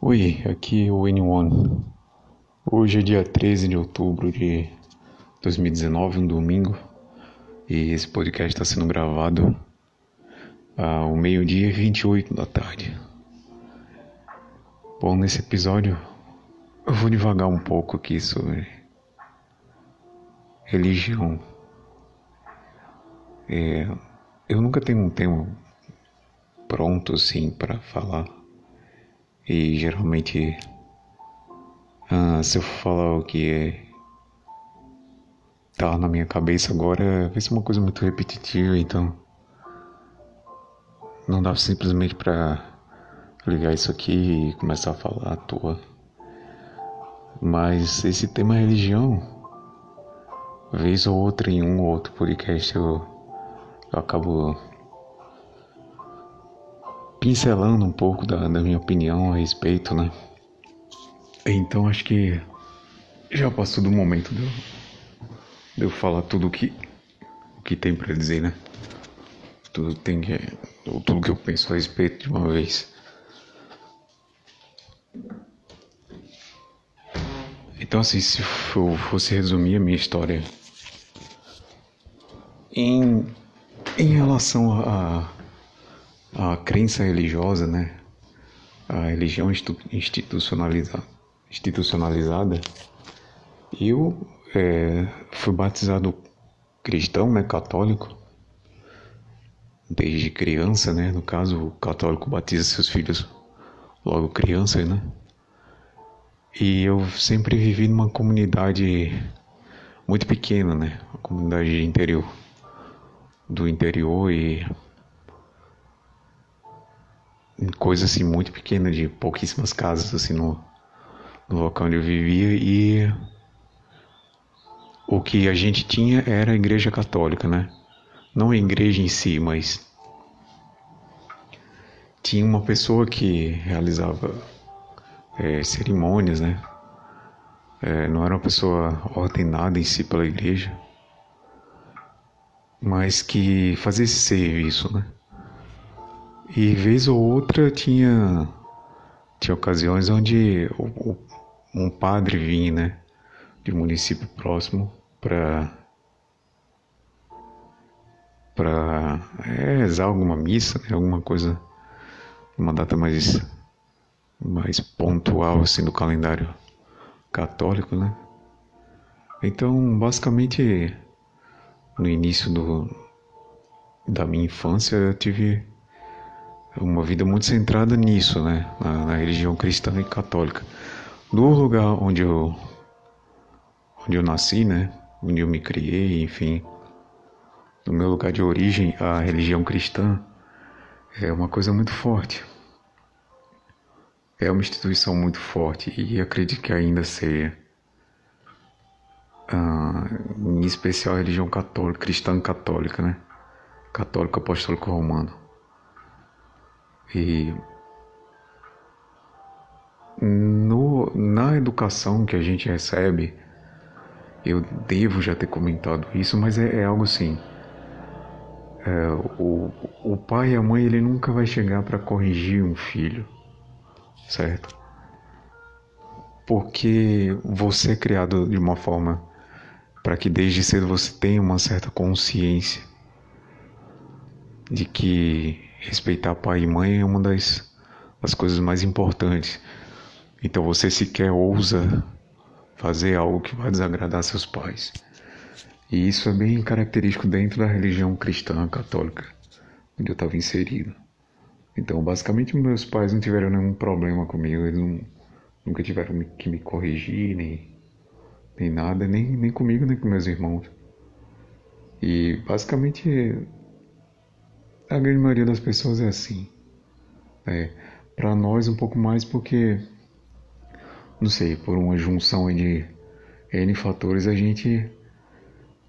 Oi, aqui é o N1. Hoje é dia 13 de outubro de 2019, um domingo, e esse podcast está sendo gravado ao meio-dia e 28 da tarde. Bom, nesse episódio eu vou devagar um pouco aqui sobre religião. É, eu nunca tenho um tema pronto assim para falar e geralmente, ah, se eu falar o que é, tá na minha cabeça agora, vai ser uma coisa muito repetitiva, então não dá simplesmente para ligar isso aqui e começar a falar à toa. Mas esse tema religião, vez ou outra em um ou outro podcast eu, eu acabo pincelando um pouco da, da minha opinião a respeito, né? Então acho que já passou do momento de eu, de eu falar tudo o que, tem para dizer, né? Tudo tem que. Tudo que eu penso a respeito de uma vez. Então assim, se eu fosse resumir a minha história em, em relação a a crença religiosa, né? A religião institucionalizada, institucionalizada. Eu é, fui batizado cristão, né? Católico. Desde criança, né? No caso, o católico batiza seus filhos logo criança, né? E eu sempre vivi numa comunidade muito pequena, né? Uma comunidade interior, do interior e coisa assim muito pequena de pouquíssimas casas assim no, no local onde eu vivia e o que a gente tinha era a igreja católica, né? Não a igreja em si, mas tinha uma pessoa que realizava é, cerimônias, né? É, não era uma pessoa ordenada em si pela igreja, mas que fazia esse serviço, né? E vez ou outra tinha tinha ocasiões onde o, o, um padre vinha, né, de município próximo para para é, rezar alguma missa, né, alguma coisa, uma data mais mais pontual assim do calendário católico, né? Então, basicamente, no início do, da minha infância, eu tive uma vida muito centrada nisso, né? Na, na, religião cristã e católica. No lugar onde eu, onde eu nasci, né? Onde eu me criei, enfim, no meu lugar de origem, a religião cristã é uma coisa muito forte. É uma instituição muito forte e acredito que ainda seja. Ah, em especial a religião católica, cristã católica, né? Católico apostólico romano. E no, na educação que a gente recebe, eu devo já ter comentado isso, mas é, é algo assim. É, o, o pai e a mãe ele nunca vai chegar para corrigir um filho, certo? Porque você é criado de uma forma para que desde cedo você tenha uma certa consciência de que respeitar pai e mãe é uma das, das coisas mais importantes. Então você sequer ousa fazer algo que vai desagradar seus pais. E isso é bem característico dentro da religião cristã católica, onde eu estava inserido. Então, basicamente, meus pais não tiveram nenhum problema comigo, eles não, nunca tiveram que me corrigir, nem, nem nada, nem, nem comigo, nem com meus irmãos. E, basicamente, a grande maioria das pessoas é assim. É, para nós um pouco mais porque, não sei, por uma junção de N fatores, a gente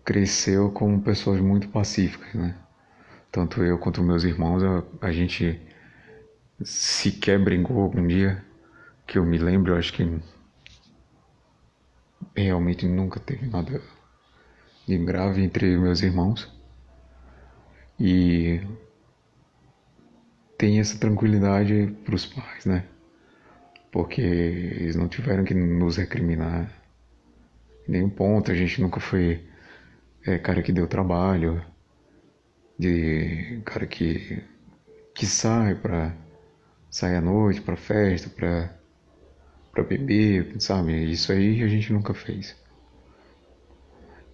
cresceu como pessoas muito pacíficas, né? Tanto eu quanto meus irmãos, a, a gente sequer brigou algum dia, que eu me lembro, eu acho que realmente nunca teve nada de grave entre meus irmãos. E tem essa tranquilidade para os pais, né? porque eles não tiveram que nos recriminar nenhum ponto. A gente nunca foi é, cara que deu trabalho, de cara que, que sai pra sair à noite, pra festa, pra, pra beber, sabe? Isso aí a gente nunca fez.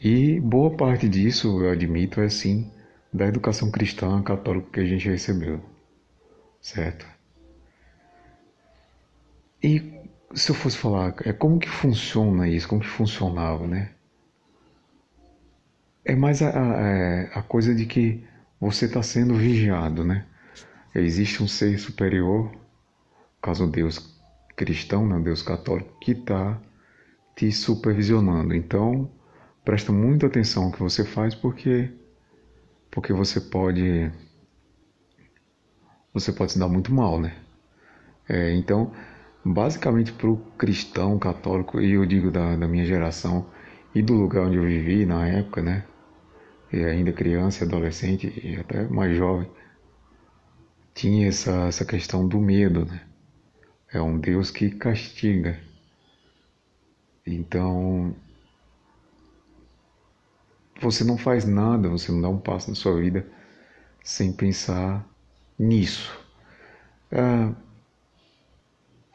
E boa parte disso, eu admito, é sim da educação cristã católica que a gente recebeu, certo? E se eu fosse falar, é como que funciona isso, como que funcionava, né? É mais a, a, é, a coisa de que você está sendo vigiado, né? Existe um ser superior, caso Deus cristão, né? Deus católico, que está te supervisionando. Então, presta muita atenção no que você faz, porque porque você pode você pode se dar muito mal, né? É, então, basicamente para o cristão católico, e eu digo da, da minha geração e do lugar onde eu vivi na época, né? E ainda criança, adolescente e até mais jovem, tinha essa, essa questão do medo, né? É um Deus que castiga. Então, você não faz nada, você não dá um passo na sua vida sem pensar nisso. Ah,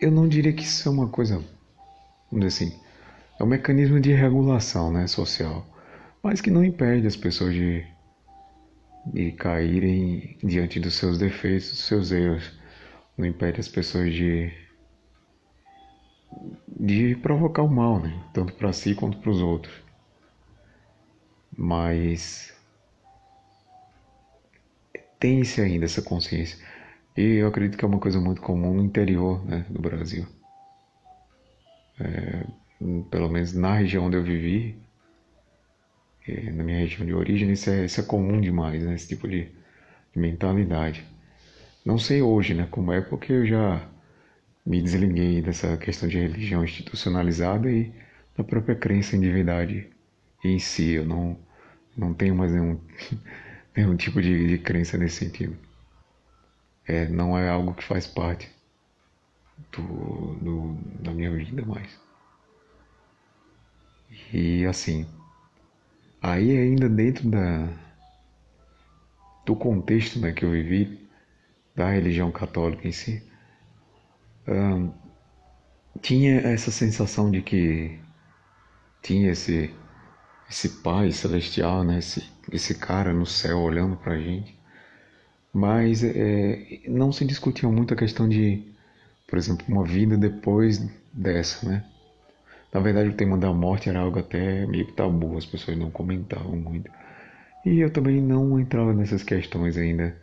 eu não diria que isso é uma coisa, vamos dizer assim, é um mecanismo de regulação né, social, mas que não impede as pessoas de, de caírem diante dos seus defeitos, dos seus erros, não impede as pessoas de, de provocar o mal, né, tanto para si quanto para os outros. Mas tem-se ainda essa consciência. E eu acredito que é uma coisa muito comum no interior né, do Brasil. É, pelo menos na região onde eu vivi, é, na minha região de origem, isso é, isso é comum demais, né, esse tipo de, de mentalidade. Não sei hoje né, como é, porque eu já me desliguei dessa questão de religião institucionalizada e da própria crença em divindade em si. Eu não, não tenho mais nenhum, nenhum tipo de, de crença nesse sentido é, não é algo que faz parte do, do, da minha vida mais. E assim, aí ainda dentro da, do contexto né, que eu vivi, da religião católica em si, tinha essa sensação de que tinha esse, esse Pai celestial, né, esse, esse cara no céu olhando pra gente mas é, não se discutia muito a questão de, por exemplo, uma vida depois dessa, né? Na verdade, o tema da morte era algo até meio tabu, as pessoas não comentavam muito. E eu também não entrava nessas questões ainda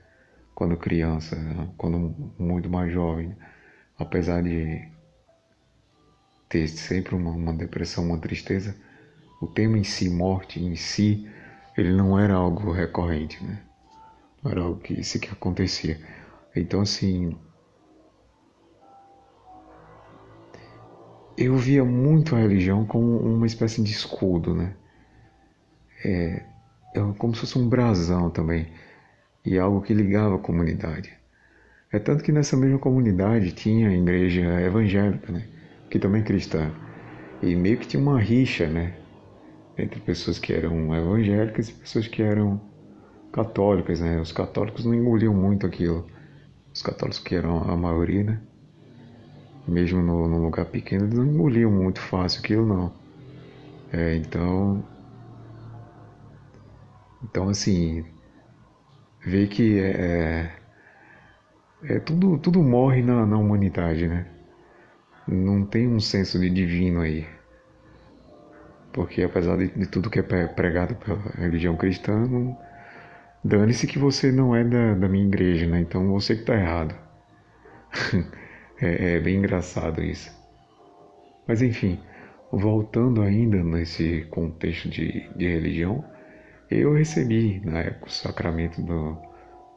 quando criança, quando muito mais jovem. Apesar de ter sempre uma, uma depressão, uma tristeza, o tema em si, morte em si, ele não era algo recorrente, né? era algo que que acontecia. Então assim, eu via muito a religião como uma espécie de escudo, né? É, é como se fosse um brasão também e algo que ligava a comunidade. É tanto que nessa mesma comunidade tinha a igreja evangélica, né? Que também é cristã. E meio que tinha uma rixa, né? Entre pessoas que eram evangélicas e pessoas que eram católicas, né? Os católicos não engoliam muito aquilo. Os católicos que eram a maioria, né? Mesmo no, no lugar pequeno, eles não engoliam muito fácil aquilo, não. É, então... Então, assim... Ver que é, é, é tudo, tudo morre na, na humanidade, né? Não tem um senso de divino aí. Porque apesar de, de tudo que é pregado pela religião cristã, Dane-se que você não é da, da minha igreja, né? Então você que tá errado. é, é bem engraçado isso. Mas enfim, voltando ainda nesse contexto de, de religião, eu recebi na época o sacramento do,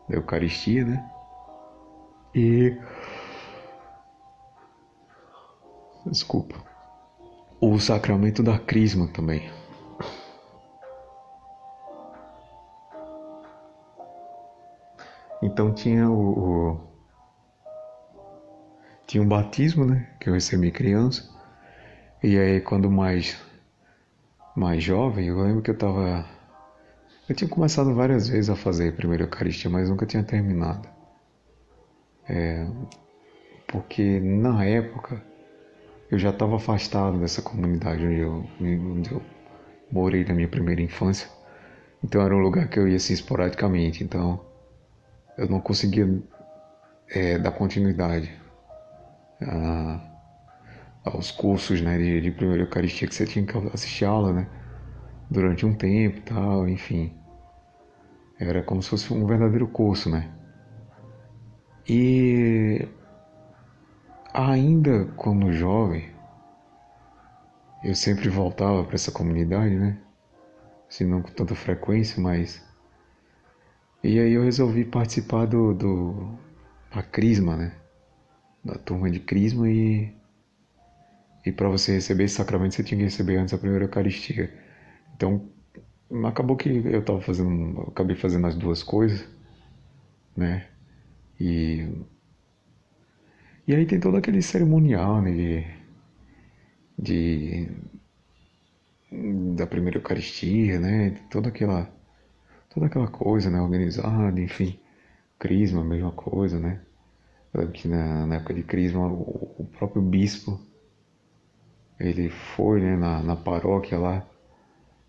da Eucaristia, né? E. Desculpa. O sacramento da Crisma também. Então tinha o, o, tinha um batismo, né? Que eu recebi criança. E aí quando mais mais jovem, eu lembro que eu tava eu tinha começado várias vezes a fazer a primeira Eucaristia, mas nunca tinha terminado. É, porque na época eu já estava afastado dessa comunidade onde eu, onde eu morei na minha primeira infância. Então era um lugar que eu ia assim esporadicamente. Então eu não conseguia é, dar continuidade a, aos cursos né, de, de primeira Eucaristia que você tinha que assistir aula, né? Durante um tempo tal, enfim. Era como se fosse um verdadeiro curso, né? E ainda como jovem, eu sempre voltava para essa comunidade, né? Se não com tanta frequência, mas. E aí eu resolvi participar do, do da Crisma, né? Da turma de Crisma e. E para você receber esse sacramento você tinha que receber antes a primeira Eucaristia. Então acabou que eu tava fazendo, eu acabei fazendo as duas coisas, né? E e aí tem todo aquele cerimonial, né, de, de da primeira Eucaristia, né? Toda aquela toda aquela coisa, né, organizada, enfim. Crisma, a mesma coisa, né? Que na, na época de Crisma o, o próprio bispo ele foi, né, na, na paróquia lá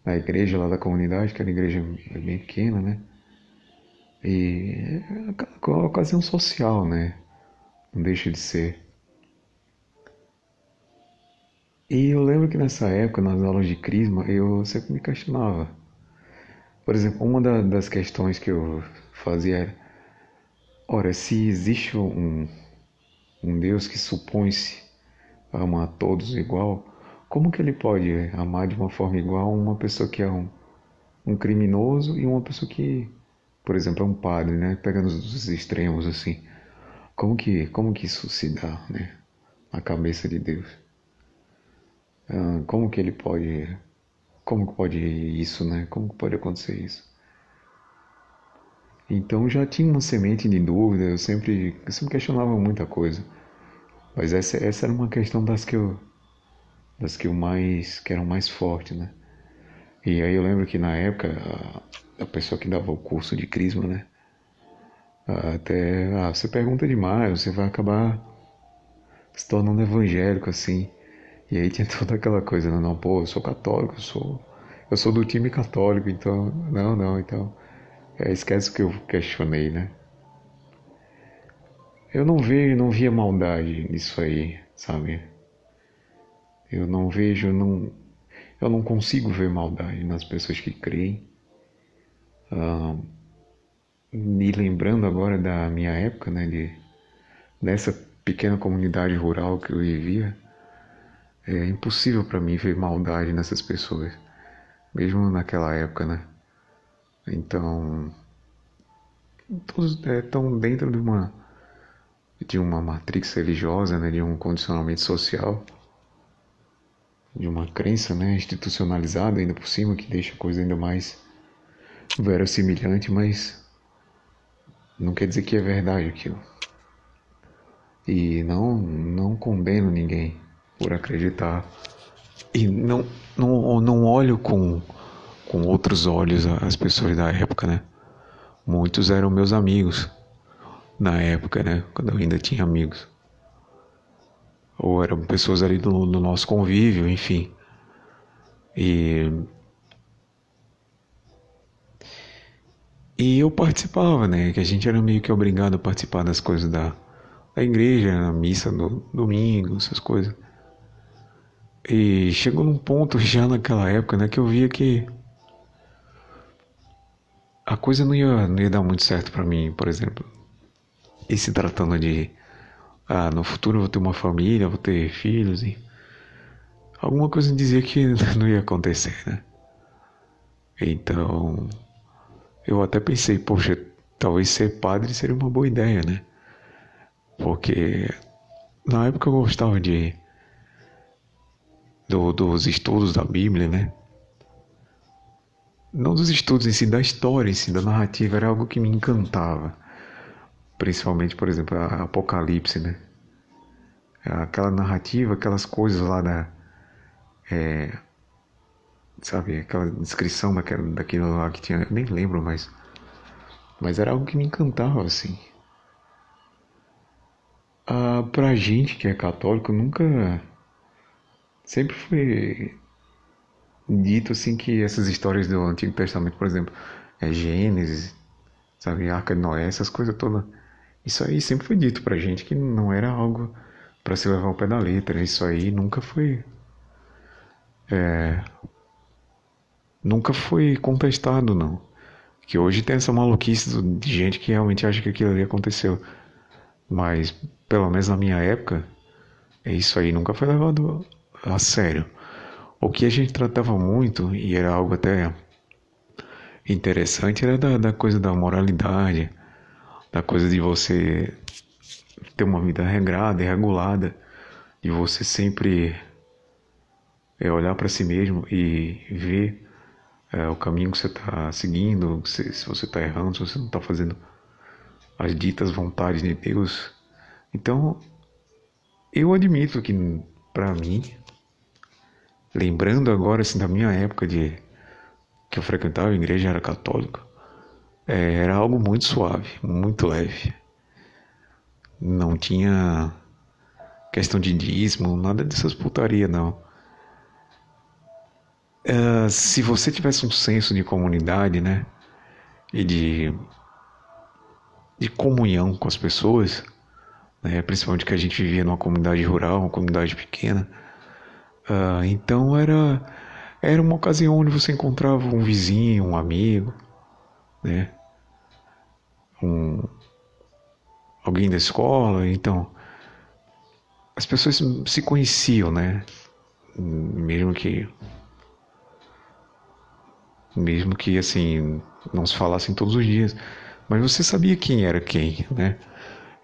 na igreja lá da comunidade, que era igreja bem pequena, né? E é aquela ocasião social, né? Não deixa de ser. E eu lembro que nessa época, nas aulas de Crisma, eu sempre me questionava. Por exemplo, uma das questões que eu fazia era: ora, se existe um, um Deus que supõe-se amar a todos igual, como que ele pode amar de uma forma igual uma pessoa que é um, um criminoso e uma pessoa que, por exemplo, é um padre, né? Pegando os extremos assim. Como que, como que isso se dá, né? Na cabeça de Deus. Ah, como que ele pode, como que pode isso, né? Como que pode acontecer isso? Então já tinha uma semente de dúvida, eu sempre, eu sempre questionava muita coisa. Mas essa, essa era uma questão das que eu das que eu mais que eram mais fortes, né? E aí eu lembro que na época a, a pessoa que dava o curso de crisma, né? Até ah, você pergunta demais, você vai acabar se tornando evangélico assim. E aí tinha toda aquela coisa, né? não, pô, eu sou católico, eu sou eu sou do time católico, então não, não, então é, esquece o que eu questionei, né? Eu não vejo, não via maldade nisso aí, sabe? Eu não vejo, não, eu não consigo ver maldade nas pessoas que creem. Ah, me lembrando agora da minha época, né, de, nessa pequena comunidade rural que eu vivia, é impossível para mim ver maldade nessas pessoas, mesmo naquela época, né? Então, todos estão é, dentro de uma de uma matrix religiosa, né, de um condicionamento social de uma crença né, institucionalizada ainda por cima, que deixa a coisa ainda mais verossimilhante, mas não quer dizer que é verdade aquilo. E não, não condeno ninguém por acreditar. E não, não, não olho com, com outros olhos as pessoas da época, né? Muitos eram meus amigos na época, né? Quando eu ainda tinha amigos ou eram pessoas ali do, do nosso convívio, enfim. E E eu participava, né? Que a gente era meio que obrigado a participar das coisas da, da igreja, na missa do domingo, essas coisas. E chegou num ponto já naquela época, né? Que eu via que a coisa não ia, não ia dar muito certo para mim, por exemplo. E se tratando de ah, no futuro eu vou ter uma família, vou ter filhos e alguma coisa dizia que não ia acontecer, né? Então, eu até pensei, poxa, talvez ser padre seria uma boa ideia, né? Porque na época eu gostava de do, dos estudos da Bíblia, né? Não dos estudos em si, da história em si, da narrativa, era algo que me encantava. Principalmente, por exemplo, a Apocalipse, né? aquela narrativa, aquelas coisas lá da. É, sabe, aquela descrição daquela, daquilo lá que tinha. Nem lembro mais. Mas era algo que me encantava, assim. Ah, pra gente que é católico, nunca. Sempre foi dito assim que essas histórias do Antigo Testamento, por exemplo, é Gênesis, sabe, Arca de Noé, essas coisas todas. Isso aí sempre foi dito pra gente que não era algo para se levar ao pé da letra. Isso aí nunca foi. É, nunca foi contestado, não. Que hoje tem essa maluquice de gente que realmente acha que aquilo ali aconteceu. Mas, pelo menos na minha época, isso aí nunca foi levado a sério. O que a gente tratava muito, e era algo até interessante, era da, da coisa da moralidade, da coisa de você ter uma vida regrada e regulada, de você sempre é, olhar para si mesmo e ver é, o caminho que você está seguindo, se, se você está errando, se você não está fazendo as ditas vontades de Deus. Então, eu admito que para mim lembrando agora assim da minha época de que eu frequentava a igreja era católico, é, era algo muito suave, muito leve. Não tinha questão de dízimo, nada dessas putaria não. É, se você tivesse um senso de comunidade, né, e de de comunhão com as pessoas, né, principalmente que a gente vivia numa comunidade rural, uma comunidade pequena, Uh, então era era uma ocasião onde você encontrava um vizinho, um amigo, né? Um, alguém da escola, então as pessoas se conheciam, né? Mesmo que mesmo que assim não se falassem todos os dias, mas você sabia quem era quem, né?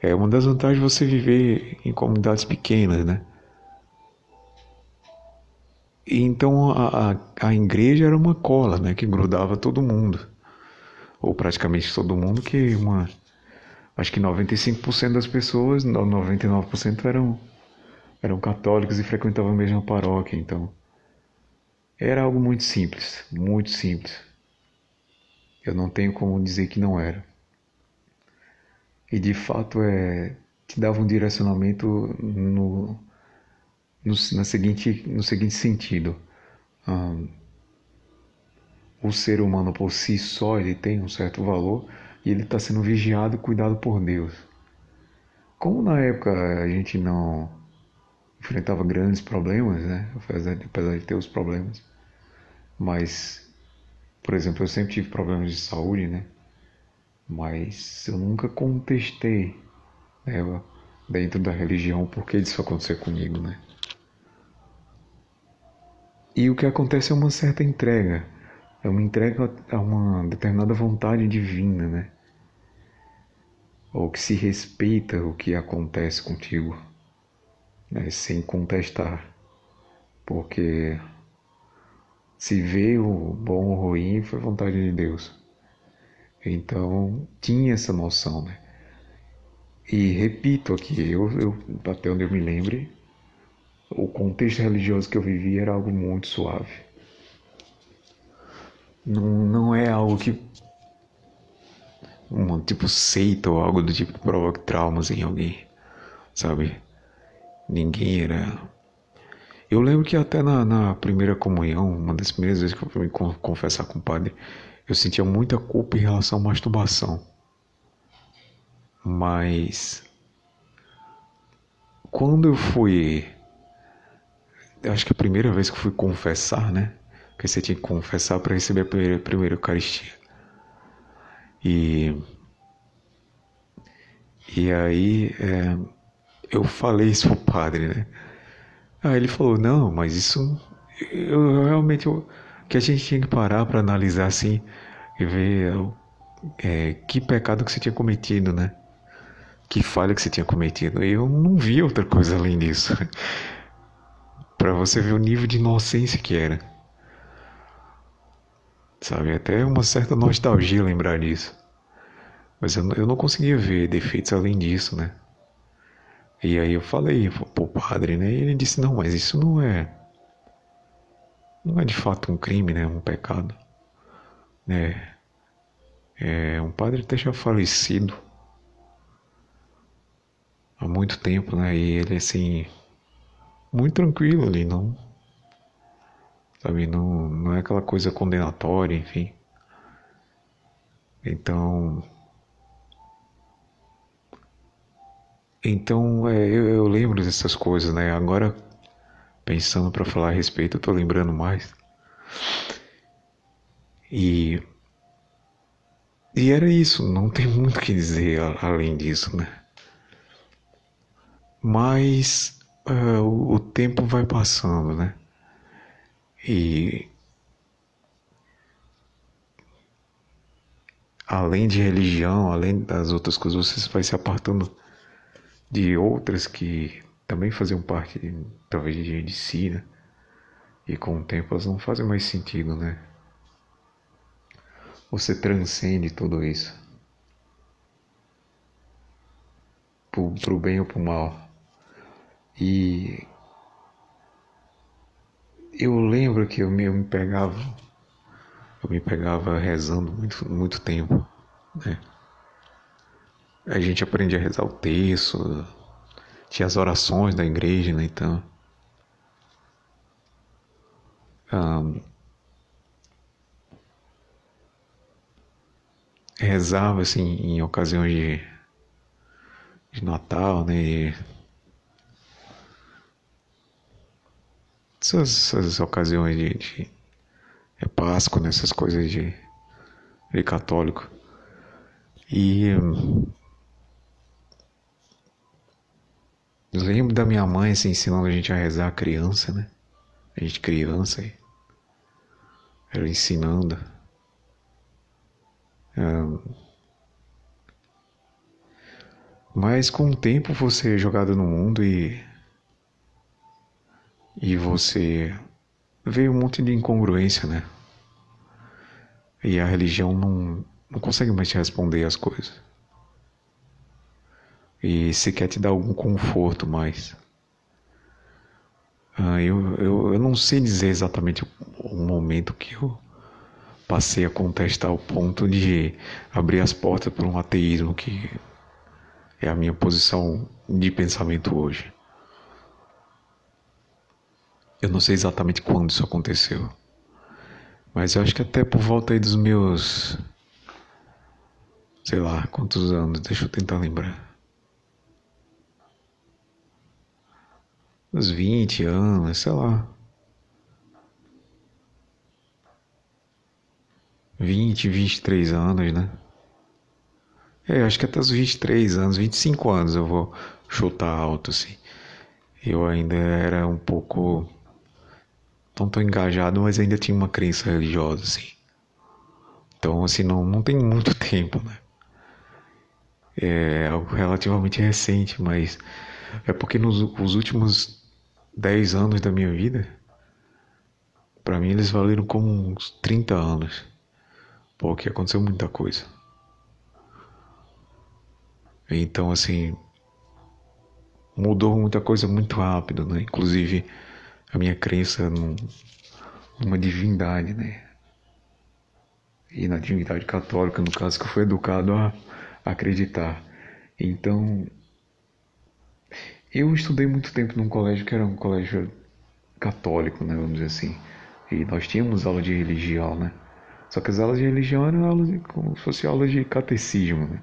É uma das vantagens de você viver em comunidades pequenas, né? então a, a, a igreja era uma cola, né, que grudava todo mundo, ou praticamente todo mundo, que uma, acho que 95% das pessoas, 99% eram, eram católicos e frequentavam a mesma paróquia, então era algo muito simples, muito simples. Eu não tenho como dizer que não era. E de fato é te dava um direcionamento no, no, na seguinte, no seguinte sentido. O ser humano por si só ele tem um certo valor e ele está sendo vigiado e cuidado por Deus. Como na época a gente não enfrentava grandes problemas, né? apesar de, apesar de ter os problemas, mas, por exemplo, eu sempre tive problemas de saúde, né? mas eu nunca contestei né, dentro da religião por que isso aconteceu comigo, né? E o que acontece é uma certa entrega, é uma entrega a uma determinada vontade divina, né? Ou que se respeita o que acontece contigo, né? sem contestar, porque se vê o bom ou ruim foi vontade de Deus. Então tinha essa noção, né? E repito aqui, eu, eu até onde eu me lembre, o contexto religioso que eu vivia era algo muito suave. Não, não é algo que. Um tipo seita ou algo do tipo que provoque traumas em alguém, sabe? Ninguém era. Eu lembro que até na, na primeira comunhão, uma das primeiras vezes que eu fui me confessar com o padre, eu sentia muita culpa em relação à masturbação. Mas. Quando eu fui acho que a primeira vez que fui confessar, né? Porque você tinha que confessar para receber a primeira, primeira Eucaristia. E. E aí. É, eu falei isso pro padre, né? Aí ele falou: Não, mas isso. Eu, realmente. Eu, que a gente tinha que parar para analisar assim e ver é, que pecado que você tinha cometido, né? Que falha que você tinha cometido. E eu não vi outra coisa além disso para você ver o nível de inocência que era. Sabe, até uma certa nostalgia lembrar disso. Mas eu, eu não conseguia ver defeitos além disso, né? E aí eu falei pro padre, né? E ele disse: Não, mas isso não é. Não é de fato um crime, né? Um pecado. Né? É, um padre até já falecido há muito tempo, né? E ele assim muito tranquilo ali, não sabe, não, não é aquela coisa condenatória, enfim. Então Então, é, eu, eu, lembro dessas coisas, né? Agora, pensando para falar a respeito, eu tô lembrando mais. E. E era isso, não tem muito o que dizer além disso, né? Mas uh, o, tempo vai passando, né? E. Além de religião, além das outras coisas, você vai se apartando de outras que também faziam parte, talvez, de, de si, né? E com o tempo elas não fazem mais sentido, né? Você transcende tudo isso. Pro, pro bem ou pro mal. E eu lembro que eu me, eu me pegava, eu me pegava rezando muito, muito tempo, né? A gente aprendia a rezar o texto, tinha as orações da igreja, né? Então. Um, rezava assim em ocasiões de, de Natal, né? E essas, essas ocasiões de, de é Páscoa, né? coisas de, de católico. E Eu lembro da minha mãe assim, ensinando a gente a rezar a criança, né? A gente criança aí. Ela ensinando. Mas com o tempo você é jogado no mundo e. E você vê um monte de incongruência, né? E a religião não, não consegue mais te responder as coisas e se quer te dar algum conforto mais. Ah, eu, eu, eu não sei dizer exatamente o, o momento que eu passei a contestar o ponto de abrir as portas para um ateísmo que é a minha posição de pensamento hoje. Eu não sei exatamente quando isso aconteceu, mas eu acho que até por volta aí dos meus, sei lá, quantos anos, deixa eu tentar lembrar. Uns 20 anos, sei lá. 20, 23 anos, né? É, acho que até os 23 anos, 25 anos eu vou chutar alto, assim. Eu ainda era um pouco. Não tão engajado, mas ainda tinha uma crença religiosa, assim. Então, assim, não, não tem muito tempo, né? É algo relativamente recente, mas é porque nos os últimos 10 anos da minha vida, para mim eles valeram como uns 30 anos. Porque aconteceu muita coisa. Então, assim, mudou muita coisa muito rápido, né? Inclusive a minha crença num, numa divindade, né? E na divindade católica, no caso, que eu fui educado a acreditar. Então, eu estudei muito tempo num colégio que era um colégio católico, né, vamos dizer assim. E nós tínhamos aula de religião, né? Só que as aulas de religião eram aulas de, como se fosse aula de catecismo, né?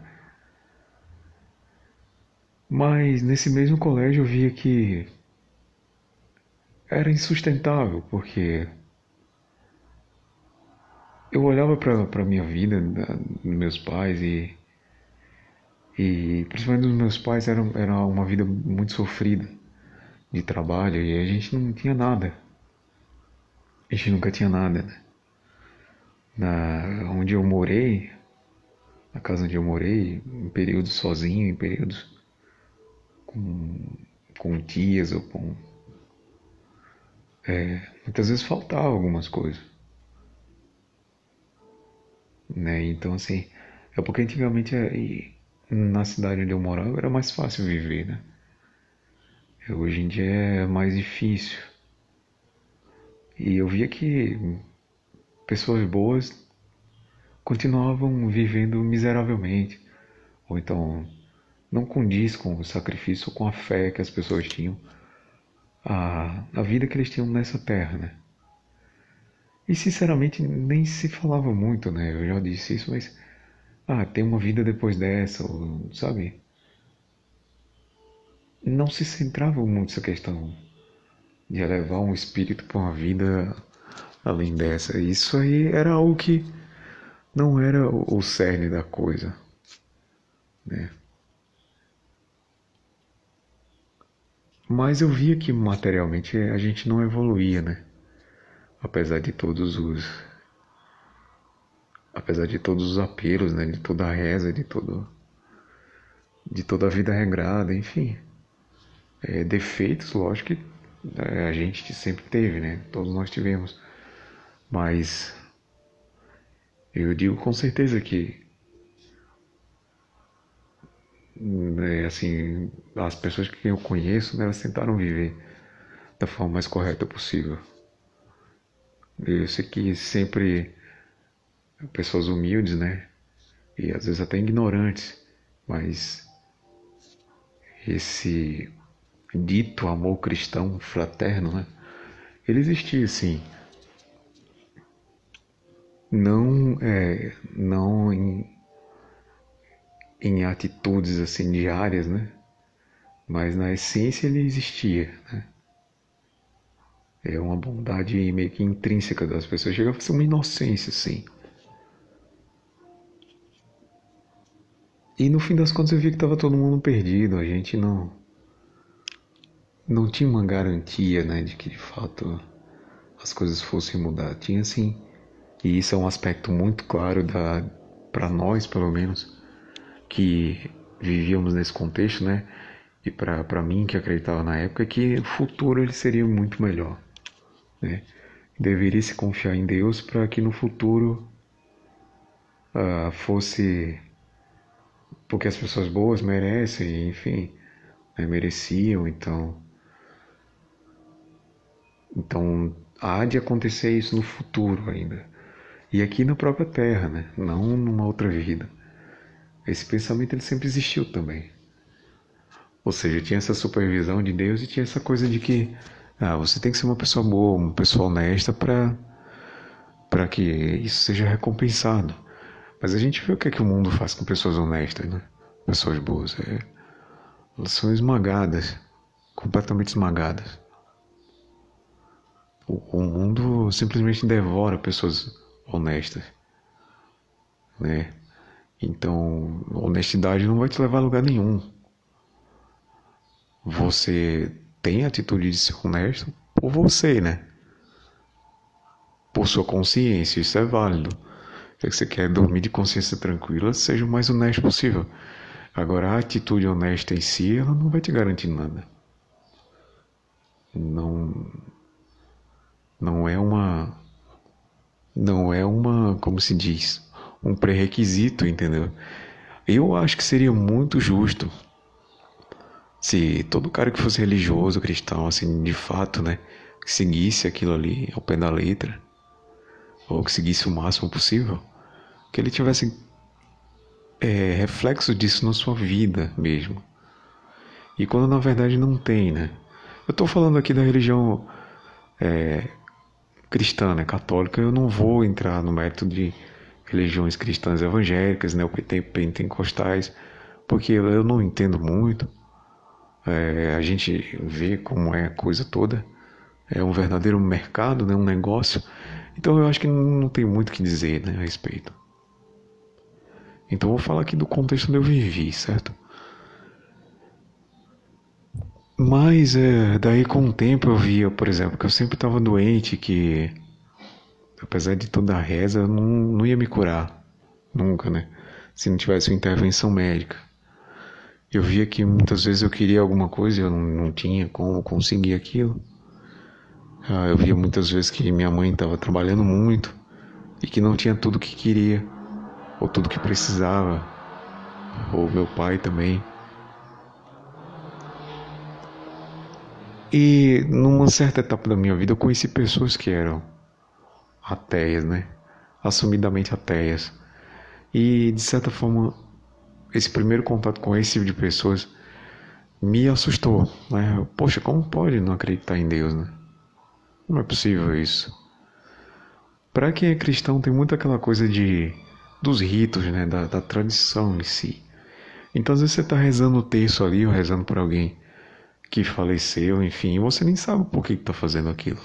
Mas nesse mesmo colégio eu via que era insustentável, porque eu olhava para a minha vida, dos meus pais e e principalmente os meus pais era, era uma vida muito sofrida de trabalho e a gente não tinha nada. A gente nunca tinha nada, né? Na, onde eu morei, na casa onde eu morei, em períodos sozinho, em períodos com, com tias ou com. É, muitas vezes faltava algumas coisas. Né? Então, assim, é porque antigamente é, na cidade onde eu morava era mais fácil viver, né? Hoje em dia é mais difícil. E eu via que pessoas boas continuavam vivendo miseravelmente, ou então não condiz com o sacrifício, com a fé que as pessoas tinham, a, a vida que eles tinham nessa terra, né? E sinceramente nem se falava muito, né? Eu já disse isso, mas ah, tem uma vida depois dessa, ou, sabe? Não se centrava muito essa questão de elevar um espírito para uma vida além dessa. Isso aí era algo que não era o cerne da coisa, né? Mas eu via que materialmente a gente não evoluía, né? Apesar de todos os apesar de todos os apelos, né, de toda a reza, de todo de toda a vida regrada, enfim. É, defeitos, lógico que é, a gente sempre teve, né? Todos nós tivemos. Mas eu digo com certeza que né, assim, as pessoas que eu conheço, né, elas tentaram viver da forma mais correta possível. Eu sei que sempre pessoas humildes, né? E às vezes até ignorantes, mas esse dito amor cristão fraterno, né? Ele existia sim. Não, é, não em, em atitudes assim diárias, né? Mas na essência ele existia, né? É uma bondade meio que intrínseca das pessoas. Chega a ser uma inocência, sim. E no fim das contas eu vi que estava todo mundo perdido. A gente não não tinha uma garantia, né, de que de fato as coisas fossem mudar. Tinha sim. E isso é um aspecto muito claro da para nós, pelo menos, que vivíamos nesse contexto, né? E para mim que acreditava na época que o futuro ele seria muito melhor, né? Deveria se confiar em Deus para que no futuro uh, fosse porque as pessoas boas merecem, enfim, né, mereciam, então então há de acontecer isso no futuro ainda. E aqui na própria Terra, né? não numa outra vida. Esse pensamento ele sempre existiu também. Ou seja, tinha essa supervisão de Deus e tinha essa coisa de que ah, você tem que ser uma pessoa boa, uma pessoa honesta para para que isso seja recompensado. Mas a gente vê o que é que o mundo faz com pessoas honestas, né? Pessoas boas. É, elas são esmagadas, completamente esmagadas. O, o mundo simplesmente devora pessoas honestas, né? Então, honestidade não vai te levar a lugar nenhum. Você tem a atitude de ser honesto por você, né? Por sua consciência, isso é válido. Se você quer dormir de consciência tranquila, seja o mais honesto possível. Agora, a atitude honesta em si, ela não vai te garantir nada. Não, não é uma não é uma, como se diz, um pré-requisito, entendeu? Eu acho que seria muito justo se todo cara que fosse religioso, cristão, assim, de fato, né, seguisse aquilo ali ao pé da letra, ou que seguisse o máximo possível, que ele tivesse é, reflexo disso na sua vida mesmo. E quando na verdade não tem, né? Eu estou falando aqui da religião é, cristã, né, católica, eu não vou entrar no mérito de religiões cristãs evangélicas, né, pentecostais, porque eu não entendo muito. É, a gente vê como é a coisa toda. É um verdadeiro mercado, né, um negócio. Então eu acho que não tem muito o que dizer né, a respeito. Então vou falar aqui do contexto onde eu vivi, certo? Mas é, daí com o tempo eu via, por exemplo, que eu sempre estava doente, que apesar de toda a reza, eu não, não ia me curar. Nunca, né? Se não tivesse uma intervenção médica. Eu via que muitas vezes eu queria alguma coisa e eu não, não tinha como conseguir aquilo. Ah, eu via muitas vezes que minha mãe estava trabalhando muito e que não tinha tudo que queria, ou tudo que precisava, ou meu pai também. E numa certa etapa da minha vida eu conheci pessoas que eram ateias, né? Assumidamente ateias. E de certa forma, esse primeiro contato com esse tipo de pessoas me assustou, né? Poxa, como pode não acreditar em Deus, né? Não é possível isso. Para quem é cristão tem muito aquela coisa de dos ritos, né, da, da tradição em si. Então às vezes você está rezando o texto ali ou rezando por alguém que faleceu, enfim, e você nem sabe por que está fazendo aquilo.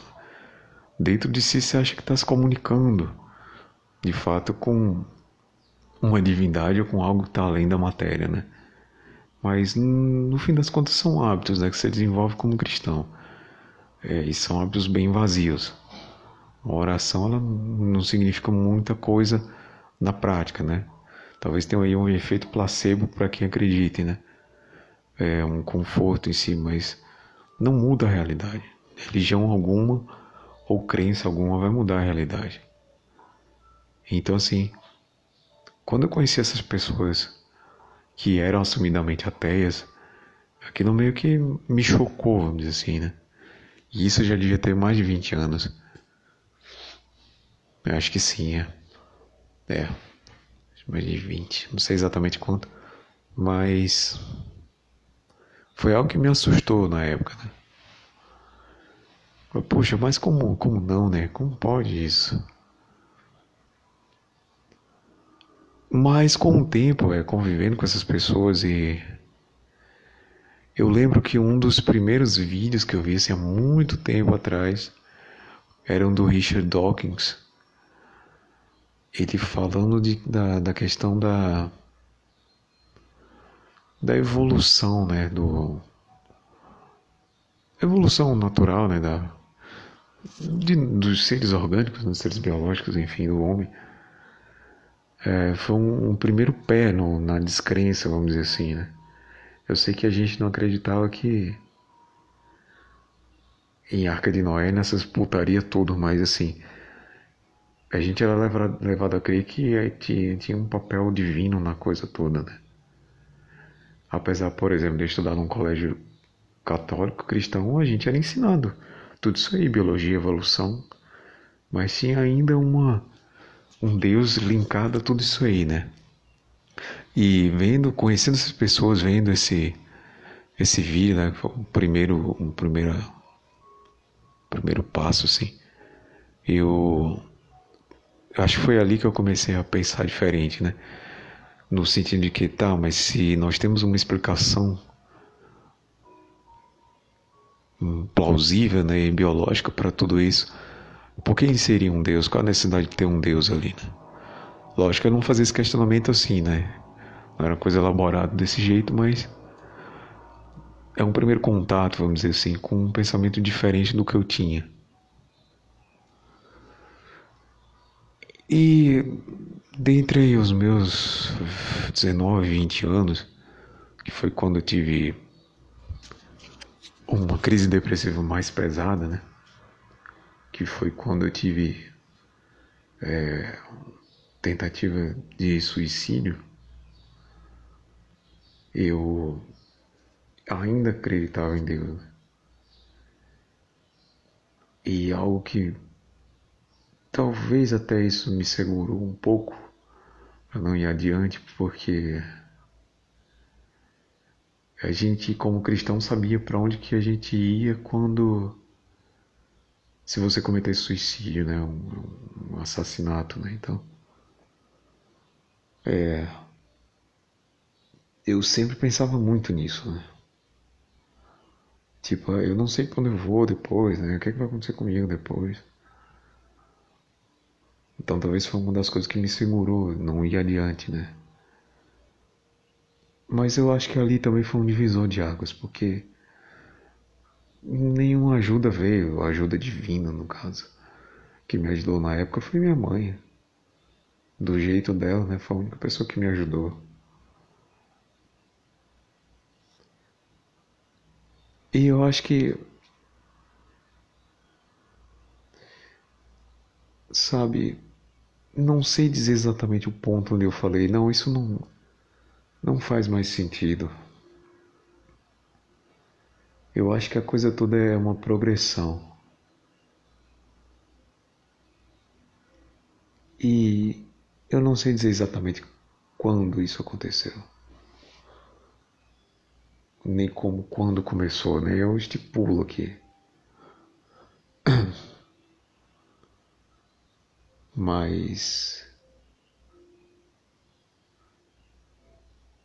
Dentro de si você acha que está se comunicando, de fato, com uma divindade ou com algo que está além da matéria, né? Mas no fim das contas são hábitos né, que você desenvolve como cristão. É, e são hábitos bem vazios. A oração ela não significa muita coisa na prática, né? Talvez tenha aí um efeito placebo para quem acredite, né? É um conforto em si, mas não muda a realidade. Religião alguma ou crença alguma vai mudar a realidade. Então, assim, quando eu conheci essas pessoas que eram assumidamente ateias, aquilo meio que me chocou, vamos dizer assim, né? E isso já devia ter mais de 20 anos. Eu acho que sim, é. É. Mais de 20. Não sei exatamente quanto. Mas. Foi algo que me assustou na época, né? Puxa, mas como, como não, né? Como pode isso? Mas com o tempo, é, convivendo com essas pessoas e eu lembro que um dos primeiros vídeos que eu vi assim, há muito tempo atrás era um do Richard Dawkins. Ele falando de, da, da questão da, da evolução, né? Do, evolução natural, né? Da, de, dos seres orgânicos, dos seres biológicos, enfim, do homem. É, foi um, um, primeiro pé no, na descrença, vamos dizer assim, né? Eu sei que a gente não acreditava que em Arca de Noé, nessas putaria tudo, mas assim, a gente era levado, levado a crer que tinha, tinha um papel divino na coisa toda, né? Apesar, por exemplo, de estudar num colégio católico cristão, a gente era ensinado tudo isso aí, biologia, evolução, mas tinha ainda uma um Deus linkado a tudo isso aí, né? E vendo, conhecendo essas pessoas, vendo esse esse vídeo, né, o primeiro um primeiro primeiro passo assim. Eu, eu acho que foi ali que eu comecei a pensar diferente, né? No sentido de que tá, mas se nós temos uma explicação plausível, né, e biológica para tudo isso, por que ele seria um Deus? Qual a necessidade de ter um Deus ali, né? Lógico eu não fazia esse questionamento assim, né? Não era coisa elaborada desse jeito, mas é um primeiro contato, vamos dizer assim, com um pensamento diferente do que eu tinha. E dentre os meus 19, 20 anos, que foi quando eu tive uma crise depressiva mais pesada, né? Que foi quando eu tive é, tentativa de suicídio eu ainda acreditava em Deus. E algo que talvez até isso me segurou um pouco para não ir adiante, porque a gente como cristão sabia para onde que a gente ia quando se você cometesse suicídio, né, um, um assassinato, né, então é eu sempre pensava muito nisso, né? Tipo, eu não sei onde eu vou depois, né? O que, é que vai acontecer comigo depois? Então talvez foi uma das coisas que me segurou, não ir adiante, né? Mas eu acho que ali também foi um divisor de águas, porque nenhuma ajuda veio, ajuda divina no caso. Que me ajudou na época foi minha mãe. Do jeito dela, né? Foi a única pessoa que me ajudou. E eu acho que. Sabe, não sei dizer exatamente o ponto onde eu falei, não, isso não, não faz mais sentido. Eu acho que a coisa toda é uma progressão. E eu não sei dizer exatamente quando isso aconteceu. Nem como quando começou, né? Eu estipulo aqui. Mas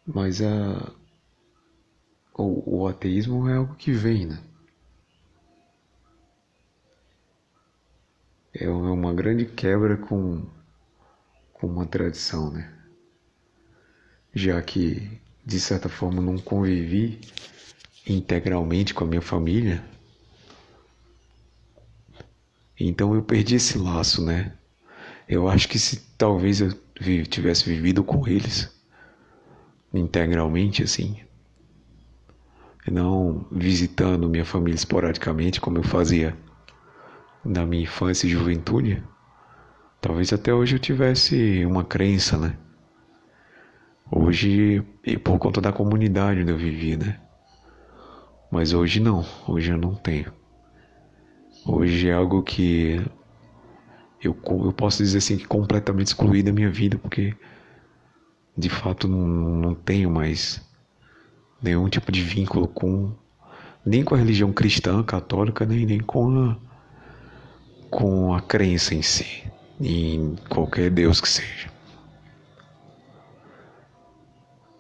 mas a o, o ateísmo é algo que vem, né? É uma grande quebra com, com uma tradição, né? Já que, de certa forma, não convivi integralmente com a minha família, então eu perdi esse laço, né? Eu acho que se talvez eu tivesse vivido com eles integralmente, assim, não visitando minha família esporadicamente, como eu fazia na minha infância e juventude, talvez até hoje eu tivesse uma crença, né? Hoje, e por conta da comunidade onde eu vivi, né? Mas hoje não, hoje eu não tenho. Hoje é algo que eu, eu posso dizer assim que completamente excluído da minha vida, porque de fato não, não tenho mais nenhum tipo de vínculo com nem com a religião cristã, católica, nem, nem com a, com a crença em si, em qualquer Deus que seja.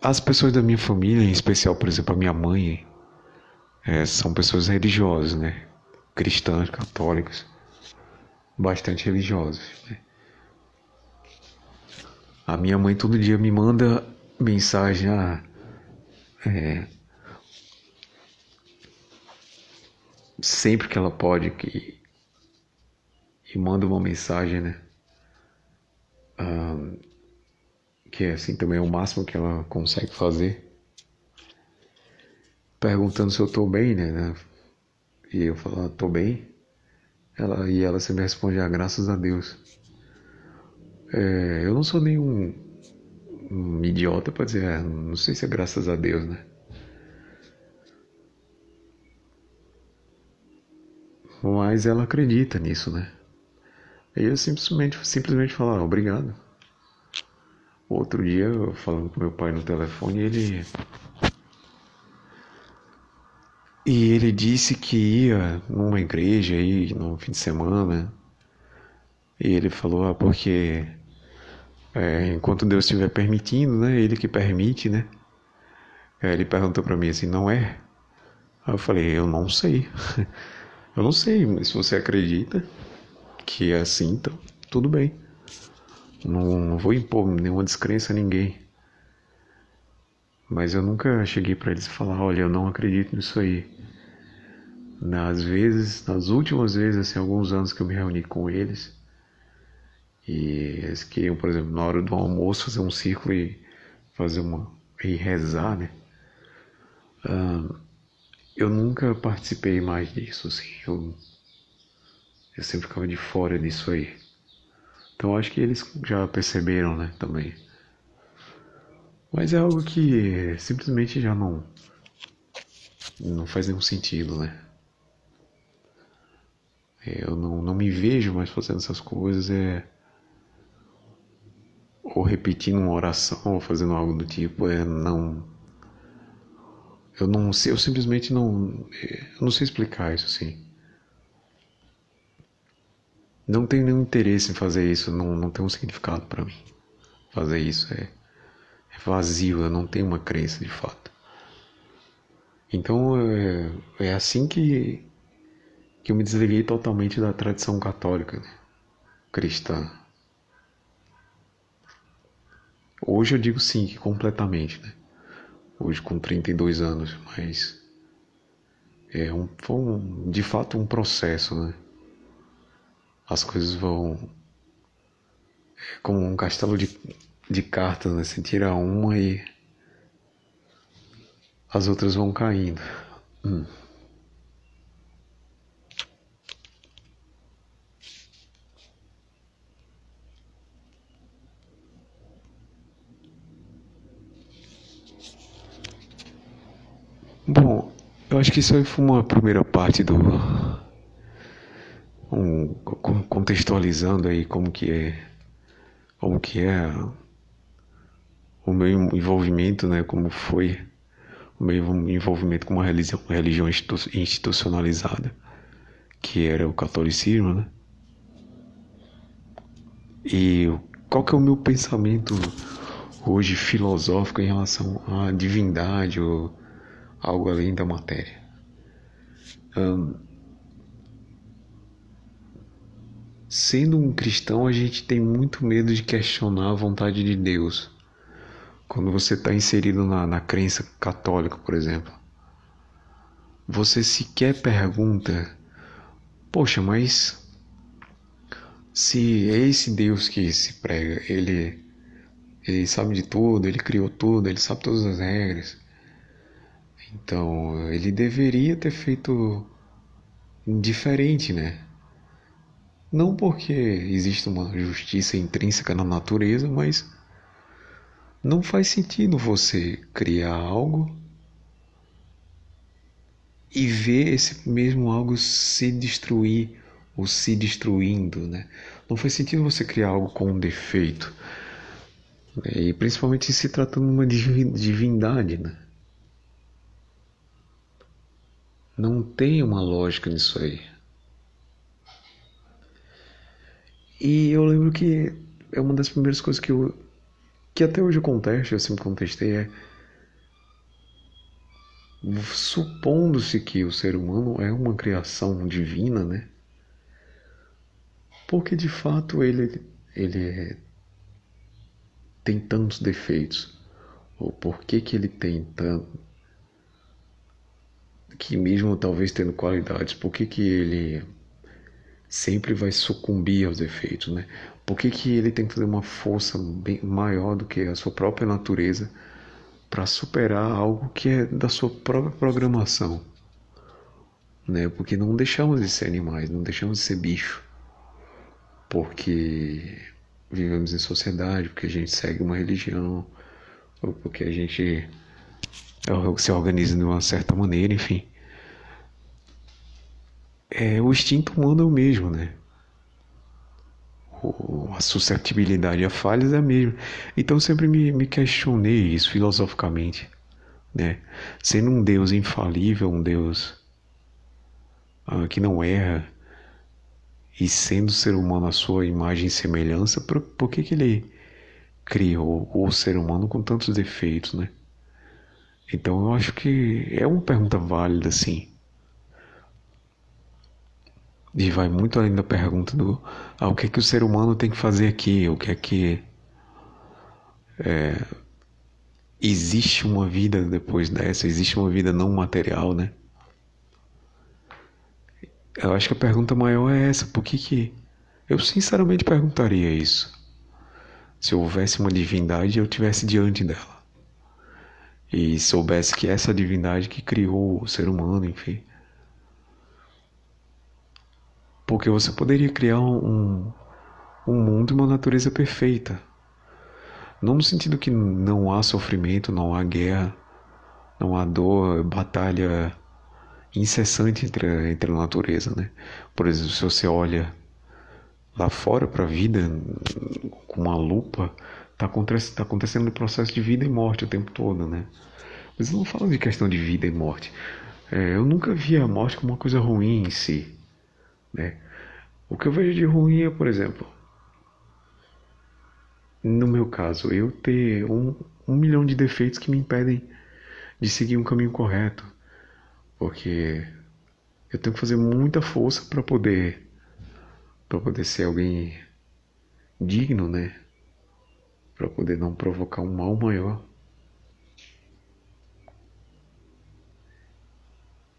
As pessoas da minha família, em especial, por exemplo, a minha mãe, é, são pessoas religiosas, né? Cristãs, católicas, bastante religiosas. Né? A minha mãe todo dia me manda mensagem, ah, é, sempre que ela pode que e manda uma mensagem, né? Um, que é assim também é o máximo que ela consegue fazer, perguntando se eu tô bem, né? E eu falo, ah, tô bem. Ela, e ela sempre responde, ah, graças a Deus. É, eu não sou nenhum um idiota para dizer, ah, não sei se é graças a Deus, né? Mas ela acredita nisso, né? E eu simplesmente, simplesmente falo, ah, obrigado. Outro dia, falando com meu pai no telefone, ele. E ele disse que ia numa igreja aí no fim de semana. E ele falou, ah, porque é, enquanto Deus estiver permitindo, né? Ele que permite, né? É, ele perguntou para mim assim, não é? Aí eu falei, eu não sei. eu não sei, mas se você acredita que é assim, então tudo bem. Não, não vou impor nenhuma descrença a ninguém. Mas eu nunca cheguei para eles falar, olha, eu não acredito nisso aí. Nas vezes, nas últimas vezes, assim, alguns anos que eu me reuni com eles, e eles queriam, por exemplo, na hora do almoço fazer um círculo e fazer uma e rezar, né? Eu nunca participei mais disso, assim. Eu, eu sempre ficava de fora disso aí. Então acho que eles já perceberam, né, também. Mas é algo que simplesmente já não não faz nenhum sentido, né? Eu não, não me vejo mais fazendo essas coisas, é ou repetindo uma oração ou fazendo algo do tipo, é não eu não sei, eu simplesmente não eu não sei explicar isso assim. Não tenho nenhum interesse em fazer isso, não, não tem um significado para mim. Fazer isso é, é vazio, eu não tenho uma crença de fato. Então é, é assim que, que eu me desliguei totalmente da tradição católica, né? cristã. Hoje eu digo sim, que completamente, né? Hoje com 32 anos, mas é um, foi um, de fato um processo, né? As coisas vão é como um castelo de, de cartas, né? Você tira uma e as outras vão caindo. Hum. acho que isso aí foi uma primeira parte do um, contextualizando aí como que é como que é o meu envolvimento, né, como foi o meu envolvimento com uma religião, institucionalizada, que era o catolicismo, né? E qual que é o meu pensamento hoje filosófico em relação à divindade ou algo além da matéria? Sendo um cristão, a gente tem muito medo de questionar a vontade de Deus. Quando você está inserido na, na crença católica, por exemplo, você sequer pergunta: Poxa, mas se é esse Deus que se prega, ele, ele sabe de tudo, ele criou tudo, ele sabe todas as regras. Então, ele deveria ter feito diferente, né? Não porque existe uma justiça intrínseca na natureza, mas não faz sentido você criar algo e ver esse mesmo algo se destruir ou se destruindo, né? Não faz sentido você criar algo com um defeito. E principalmente se tratando de uma divindade, né? Não tem uma lógica nisso aí. E eu lembro que é uma das primeiras coisas que eu que até hoje eu contesto, eu sempre contestei é supondo-se que o ser humano é uma criação divina, né? Porque de fato ele, ele é, tem tantos defeitos? Ou por que, que ele tem tanto. Que mesmo talvez tendo qualidades, por que, que ele sempre vai sucumbir aos defeitos, né? Por que, que ele tem que fazer uma força bem maior do que a sua própria natureza para superar algo que é da sua própria programação? Né? Porque não deixamos de ser animais, não deixamos de ser bicho porque vivemos em sociedade, porque a gente segue uma religião, ou porque a gente se organiza de uma certa maneira, enfim. É, o instinto humano é o mesmo, né? A suscetibilidade a falhas é a mesma. Então sempre me, me questionei isso filosoficamente, né? Sendo um Deus infalível, um Deus ah, que não erra, e sendo ser humano a sua imagem e semelhança, por, por que, que ele criou o ser humano com tantos defeitos, né? Então eu acho que é uma pergunta válida, sim. E vai muito além da pergunta do ah, o que é que o ser humano tem que fazer aqui, o que é que é, existe uma vida depois dessa, existe uma vida não material, né? Eu acho que a pergunta maior é essa: por que que. Eu sinceramente perguntaria isso. Se houvesse uma divindade eu tivesse diante dela. E soubesse que essa divindade que criou o ser humano, enfim. Porque você poderia criar um, um mundo e uma natureza perfeita. Não no sentido que não há sofrimento, não há guerra, não há dor, batalha incessante entre, entre a natureza, né? Por exemplo, se você olha lá fora para a vida com uma lupa, está acontecendo, tá acontecendo um processo de vida e morte o tempo todo, né? Mas eu não falo de questão de vida e morte. É, eu nunca vi a morte como uma coisa ruim em si, né? O que eu vejo de ruim é, por exemplo, no meu caso, eu ter um, um milhão de defeitos que me impedem de seguir um caminho correto porque eu tenho que fazer muita força para poder para poder ser alguém digno, né? Para poder não provocar um mal maior.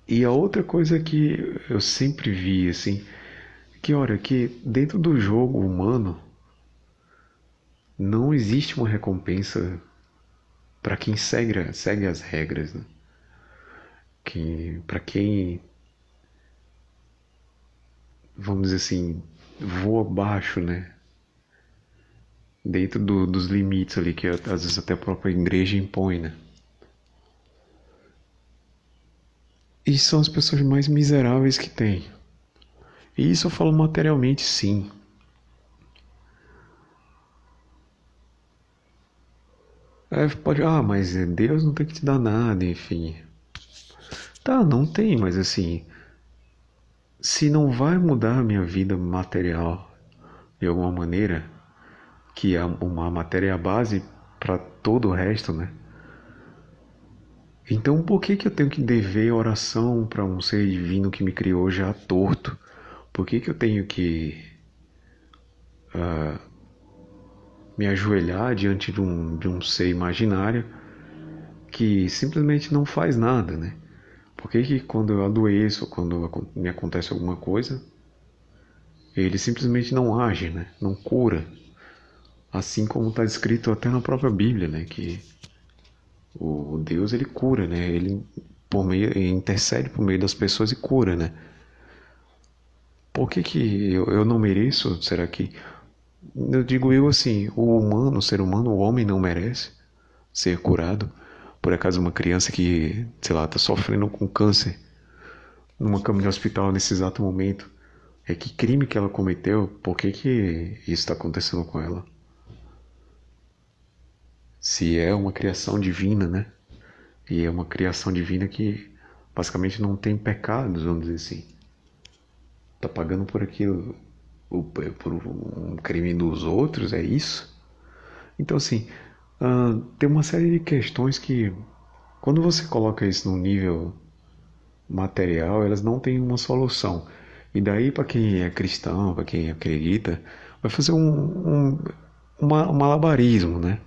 E a outra coisa que eu sempre vi assim, que olha que dentro do jogo humano não existe uma recompensa para quem segue, segue as regras, né? que para quem vamos dizer assim voa baixo, né? Dentro do, dos limites ali que às vezes até a própria igreja impõe, né? E são as pessoas mais miseráveis que tem. E isso eu falo materialmente, sim. Aí pode, ah, mas Deus não tem que te dar nada, enfim. Tá, não tem, mas assim, se não vai mudar a minha vida material de alguma maneira, que é uma matéria base para todo o resto, né? Então, por que, que eu tenho que dever oração para um ser divino que me criou já torto? Por que, que eu tenho que uh, me ajoelhar diante de um, de um ser imaginário que simplesmente não faz nada, né? Por que, que quando eu adoeço, quando me acontece alguma coisa, ele simplesmente não age, né? Não cura. Assim como está escrito até na própria Bíblia, né? Que o Deus ele cura, né? Ele por meio intercede por meio das pessoas e cura, né? Por que que eu, eu não mereço? Será que eu digo eu assim, o humano, o ser humano, o homem não merece ser curado? Por acaso uma criança que, sei lá, está sofrendo com câncer numa cama de hospital nesse exato momento, é que crime que ela cometeu? Por que que isso está acontecendo com ela? Se é uma criação divina, né? E é uma criação divina que basicamente não tem pecados, vamos dizer assim. Tá pagando por aquilo, por um crime dos outros, é isso? Então, assim, uh, tem uma série de questões que, quando você coloca isso no nível material, elas não têm uma solução. E daí, para quem é cristão, para quem acredita, vai fazer um, um, um malabarismo, né?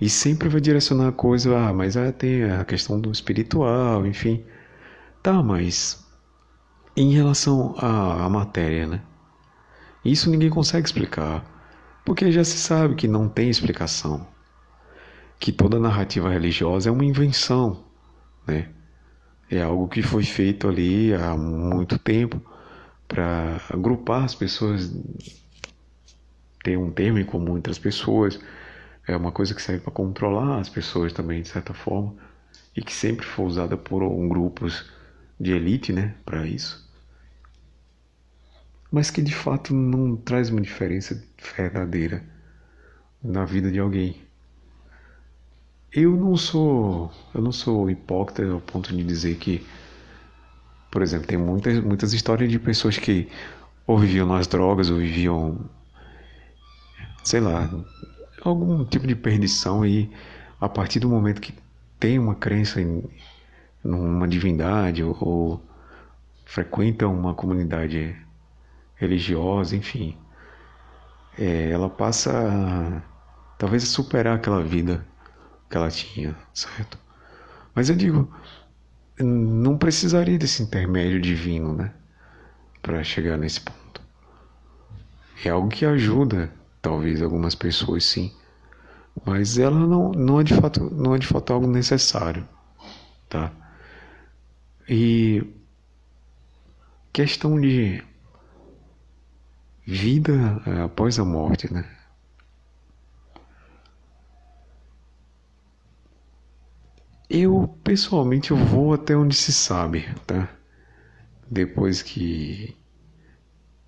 E sempre vai direcionar a coisa, ah, mas ah, tem a questão do espiritual, enfim. Tá, mas em relação à, à matéria, né? Isso ninguém consegue explicar, porque já se sabe que não tem explicação. Que toda narrativa religiosa é uma invenção, né? É algo que foi feito ali há muito tempo para agrupar as pessoas, ter um termo em comum entre as pessoas é uma coisa que serve para controlar as pessoas também, de certa forma, e que sempre foi usada por um grupos de elite, né, para isso. Mas que de fato não traz uma diferença verdadeira na vida de alguém. Eu não sou, eu não sou hipócrita ao ponto de dizer que, por exemplo, tem muitas, muitas histórias de pessoas que ou viviam nas drogas ou viviam, sei lá, algum tipo de perdição e a partir do momento que tem uma crença em numa divindade ou, ou frequenta uma comunidade religiosa, enfim, é, ela passa talvez a superar aquela vida que ela tinha, certo? Mas eu digo, não precisaria desse intermédio divino, né, para chegar nesse ponto. É algo que ajuda talvez algumas pessoas sim, mas ela não, não é de fato não é de fato algo necessário, tá? E questão de vida é, após a morte, né? Eu pessoalmente eu vou até onde se sabe, tá? Depois que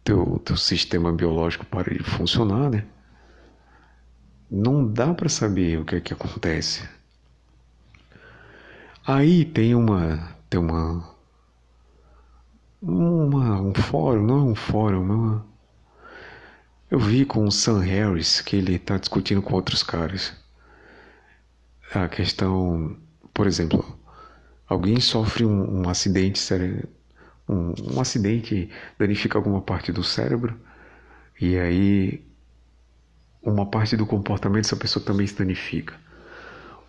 teu, teu sistema biológico para de funcionar, né? Não dá para saber o que é que acontece. Aí tem uma tem uma uma um fórum, não é um fórum, é uma eu vi com o Sam Harris que ele está discutindo com outros caras a questão, por exemplo, alguém sofre um, um acidente um, um acidente danifica alguma parte do cérebro e aí uma parte do comportamento dessa pessoa também se danifica.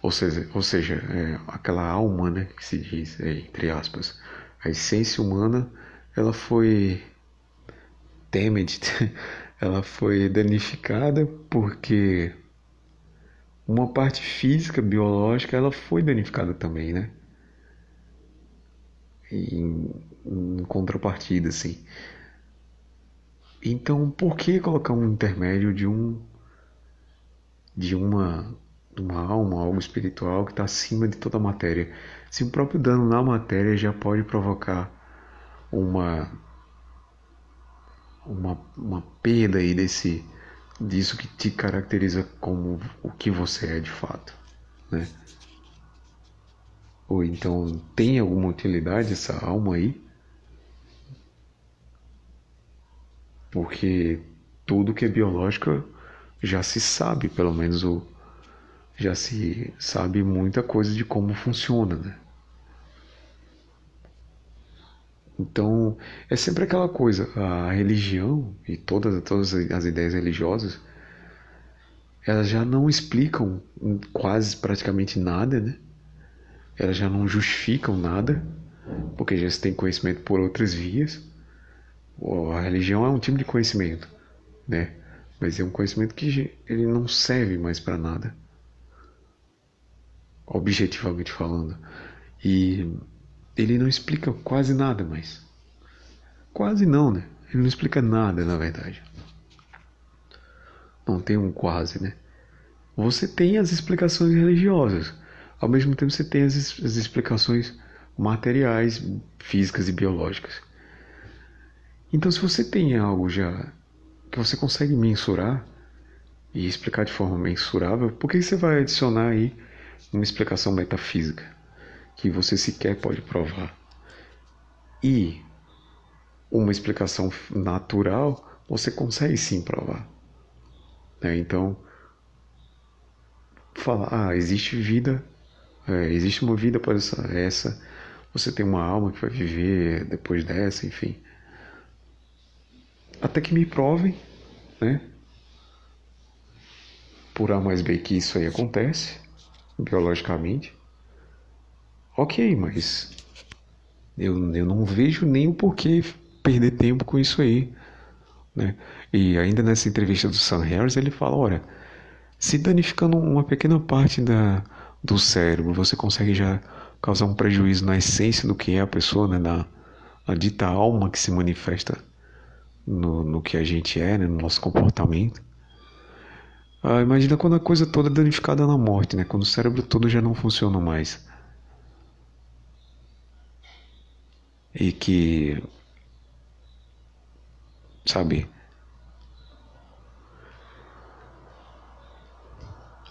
Ou seja, ou seja é, aquela alma, né, que se diz, é, entre aspas, a essência humana, ela foi damaged, ela foi danificada porque uma parte física, biológica, ela foi danificada também, né? Em contrapartida, assim. Então, por que colocar um intermédio de um de uma uma alma, algo espiritual que está acima de toda a matéria. Se o próprio dano na matéria já pode provocar uma uma, uma perda aí desse disso que te caracteriza como o que você é de fato, né? Ou então tem alguma utilidade essa alma aí? Porque tudo que é biológico já se sabe, pelo menos o já se sabe muita coisa de como funciona, né? Então, é sempre aquela coisa, a religião e todas, todas as ideias religiosas, elas já não explicam quase praticamente nada, né? Elas já não justificam nada, porque já se tem conhecimento por outras vias. A religião é um tipo de conhecimento, né? Mas é um conhecimento que ele não serve mais para nada objetivamente falando. E ele não explica quase nada mais. Quase não, né? Ele não explica nada, na verdade. Não tem um quase, né? Você tem as explicações religiosas. Ao mesmo tempo você tem as, as explicações materiais, físicas e biológicas. Então se você tem algo já que você consegue mensurar e explicar de forma mensurável, por que você vai adicionar aí uma explicação metafísica que você sequer pode provar. E uma explicação natural você consegue sim provar. Né? Então, falar, ah, existe vida, é, existe uma vida após essa, essa, você tem uma alma que vai viver depois dessa, enfim. Até que me provem, né? Por A mais B que isso aí acontece biologicamente. Ok, mas eu, eu não vejo nem o porquê perder tempo com isso aí. Né? E ainda nessa entrevista do Sam Harris, ele fala: olha, se danificando uma pequena parte da, do cérebro, você consegue já causar um prejuízo na essência do que é a pessoa, né? na, na dita alma que se manifesta no, no que a gente é, né? no nosso comportamento. Ah, imagina quando a coisa toda é danificada na morte, né? Quando o cérebro todo já não funciona mais. E que. Sabe?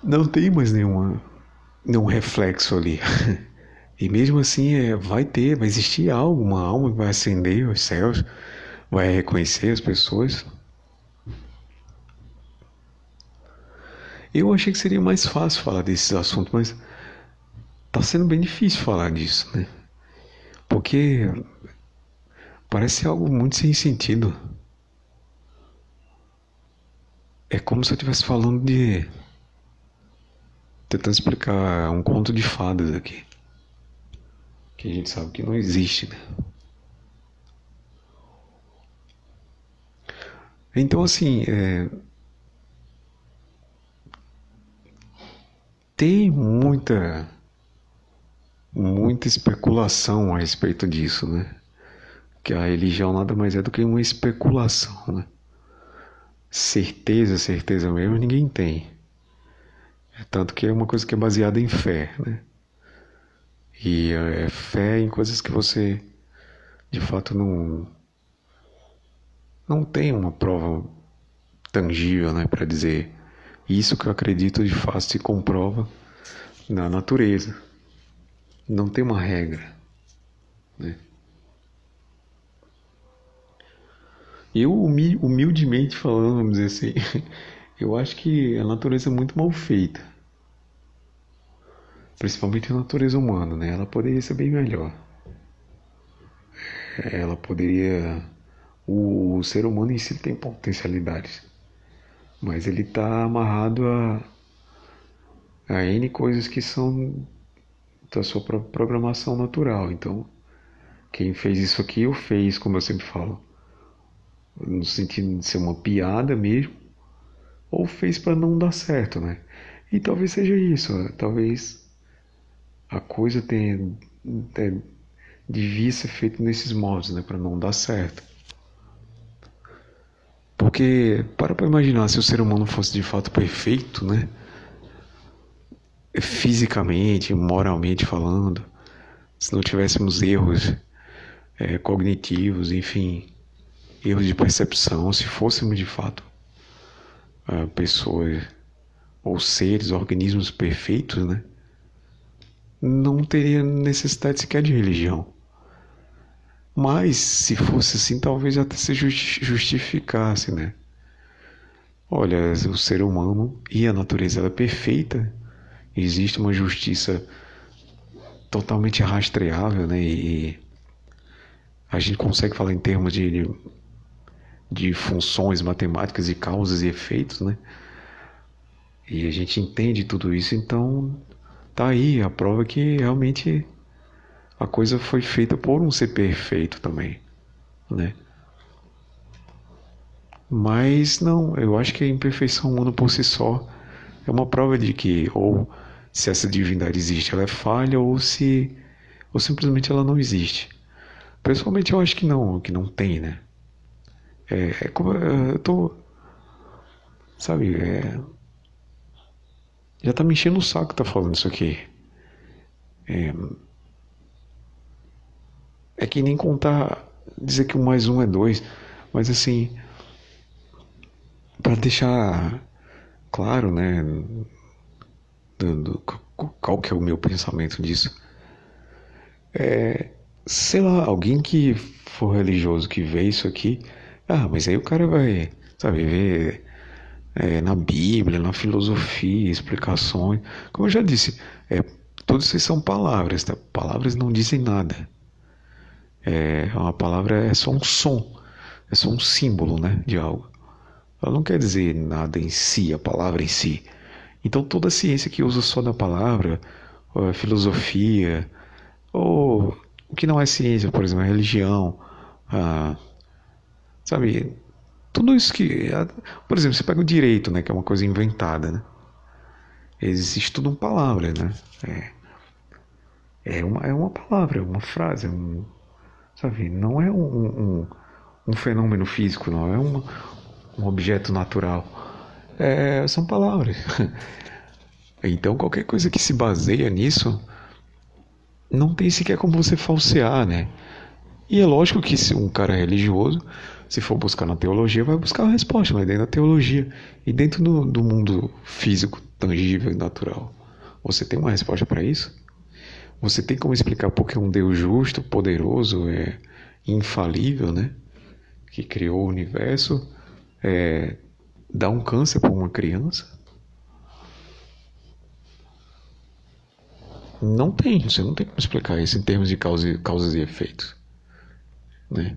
Não tem mais nenhuma, nenhum reflexo ali. E mesmo assim, é, vai ter, vai existir algo, uma alma que vai acender os céus, vai reconhecer as pessoas. Eu achei que seria mais fácil falar desses assuntos, mas tá sendo bem difícil falar disso, né? Porque parece algo muito sem sentido. É como se eu estivesse falando de. tentando explicar um conto de fadas aqui. Que a gente sabe que não existe, né? Então, assim, é, tem muita muita especulação a respeito disso, né? Que a religião nada mais é do que uma especulação, né? Certeza, certeza mesmo, ninguém tem. É tanto que é uma coisa que é baseada em fé, né? E é fé em coisas que você de fato não não tem uma prova tangível, né, para dizer isso que eu acredito de fato se comprova na natureza. Não tem uma regra. Né? Eu, humildemente falando, vamos dizer assim, eu acho que a natureza é muito mal feita. Principalmente a natureza humana, né? Ela poderia ser bem melhor. Ela poderia. O, ser humano em si tem potencialidades mas ele está amarrado a, a N coisas que são da sua programação natural. Então, quem fez isso aqui, o fez, como eu sempre falo, no sentido de ser uma piada mesmo, ou fez para não dar certo, né? E talvez seja isso, né? talvez a coisa tenha, tenha devia ser feita nesses modos, né, para não dar certo. Porque, para para imaginar, se o ser humano fosse de fato perfeito, né? fisicamente, moralmente falando, se não tivéssemos erros é, cognitivos, enfim, erros de percepção, se fôssemos de fato uh, pessoas ou seres, organismos perfeitos, né? Não teria necessidade sequer de religião. Mas, se fosse assim, talvez até se justificasse, né? Olha, o ser humano e a natureza é perfeita, existe uma justiça totalmente rastreável, né? E a gente consegue falar em termos de, de funções matemáticas e causas e efeitos, né? E a gente entende tudo isso, então tá aí a prova que realmente a coisa foi feita por um ser perfeito também, né? Mas não, eu acho que a imperfeição humana por si só é uma prova de que ou se essa divindade existe, ela é falha ou se ou simplesmente ela não existe. Pessoalmente eu acho que não, que não tem, né? É, é como eu tô sabe, é, já tá me enchendo o saco tá falando isso aqui. É, é que nem contar, dizer que um mais um é dois, mas assim, para deixar claro, né, do, do, qual que é o meu pensamento disso, é, sei lá, alguém que for religioso que vê isso aqui, ah, mas aí o cara vai, sabe, ver é, na Bíblia, na filosofia, explicações. Como eu já disse, é, todos isso são palavras, tá? Palavras não dizem nada. É, uma palavra é só um som, é só um símbolo, né, de algo. Ela não quer dizer nada em si, a palavra em si. Então toda ciência que usa só da palavra, ou filosofia, ou o que não é ciência, por exemplo, a religião, a, sabe, tudo isso que, por exemplo, você pega o direito, né, que é uma coisa inventada, né? Tudo uma palavra, né? É, é, uma, é uma palavra, é uma frase, é um, sabe? Não é um, um, um fenômeno físico, não é um, um objeto natural. É, são palavras. Então qualquer coisa que se baseia nisso não tem sequer como você falsear, né? E é lógico que se um cara é religioso, se for buscar na teologia, vai buscar a resposta, mas dentro da teologia e dentro do, do mundo físico, tangível e natural. Você tem uma resposta para isso? Você tem como explicar porque um Deus justo, poderoso, é infalível, né? Que criou o universo, é, dá um câncer para uma criança? Não tem, você não tem como explicar isso em termos de causa, causas e efeitos. Né?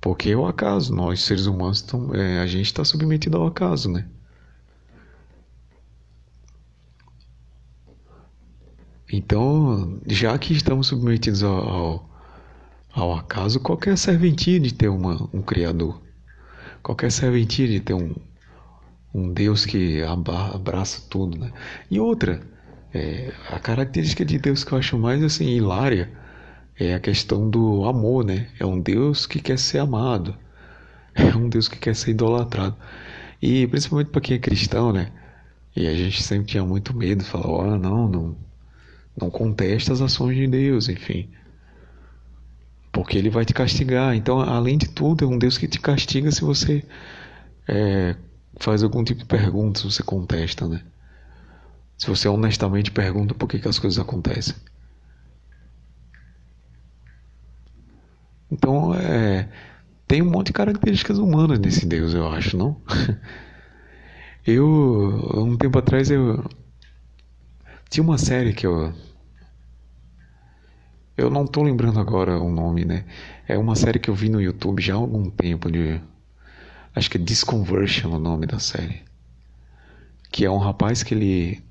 Porque é o acaso, nós seres humanos, tão, é, a gente está submetido ao acaso, né? Então, já que estamos submetidos ao, ao, acaso, qualquer serventia de ter uma, um Criador qualquer serventia de ter um, um Deus que abraça tudo, né? E outra, é, a característica de Deus que eu acho mais assim hilária é a questão do amor, né? É um Deus que quer ser amado, é um Deus que quer ser idolatrado. E principalmente para quem é cristão, né? E a gente sempre tinha muito medo, falou, ah, não, não, não contesta as ações de Deus, enfim porque ele vai te castigar. Então, além de tudo, é um Deus que te castiga se você é, faz algum tipo de pergunta, se você contesta, né? Se você honestamente pergunta por que, que as coisas acontecem. Então, é, tem um monte de características humanas nesse Deus, eu acho, não? Eu, um tempo atrás, eu tinha uma série que eu eu não tô lembrando agora o nome, né? É uma série que eu vi no YouTube já há algum tempo de acho que é Disconversion o nome da série. Que é um rapaz que ele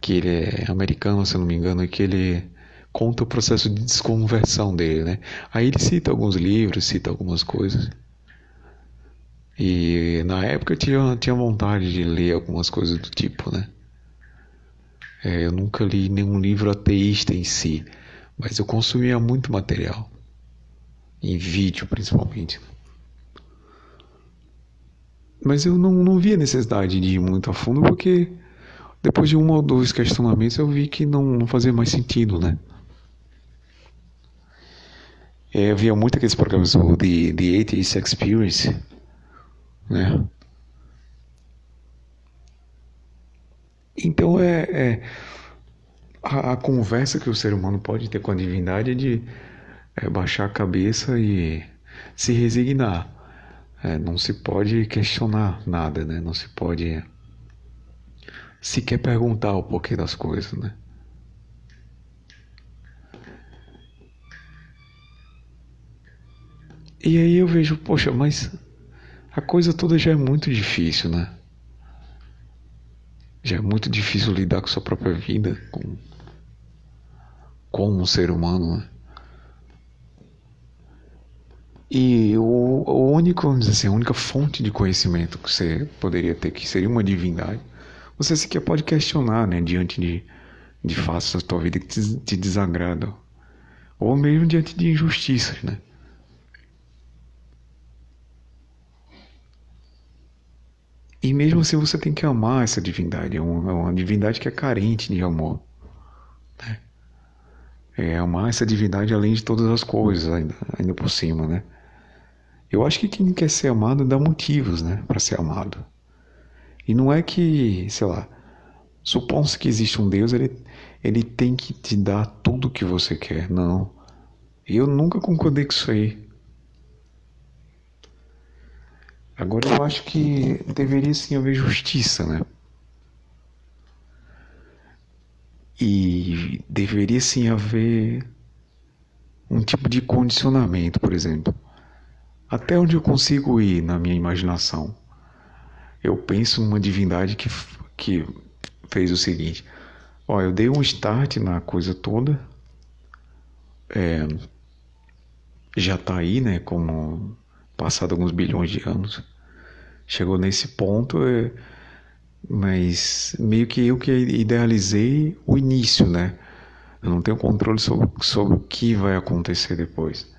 que ele é americano, se eu não me engano, e que ele conta o processo de desconversão dele, né? Aí ele cita alguns livros, cita algumas coisas. E na época eu tinha, tinha vontade de ler algumas coisas do tipo, né? É, eu nunca li nenhum livro ateísta em si, mas eu consumia muito material, em vídeo principalmente. Mas eu não, não via necessidade de ir muito a fundo porque depois de um ou dois questionamentos eu vi que não, não fazia mais sentido, né? É, eu via muito aqueles programas The, The 80 Experience, né? Então é, é a, a, conversa que o ser humano pode ter com a divindade é de é, baixar a cabeça e se resignar. É, não se pode questionar nada, né? Não se pode sequer perguntar o porquê das coisas, né? E aí eu vejo, poxa, mas a coisa toda já é muito difícil, né? Já é muito difícil lidar com sua própria vida, com, com um ser humano, né? E o, o único, vamos dizer assim, a única fonte de conhecimento que você poderia ter, que seria uma divindade, você sequer pode questionar, né, diante de, de fatos da tua vida que te, te desagradam. Ou mesmo diante de injustiças, né? E mesmo assim você tem que amar essa divindade. É uma, é uma divindade que é carente de amor. Né? É amar essa divindade além de todas as coisas, ainda, ainda por cima, né? Eu acho que quem quer ser amado dá motivos, né, para ser amado. E não é que, sei lá, supõe-se que existe um Deus, ele, ele tem que te dar tudo o que você quer. Não. Eu nunca concordei com isso aí. Agora eu acho que deveria sim haver justiça, né? E deveria sim haver um tipo de condicionamento, por exemplo. Até onde eu consigo ir na minha imaginação? Eu penso numa divindade que, que fez o seguinte: ó, eu dei um start na coisa toda, é, já está aí, né? Como passado alguns bilhões de anos chegou nesse ponto, é, mas meio que eu que idealizei o início, né? Eu não tenho controle sobre, sobre o que vai acontecer depois.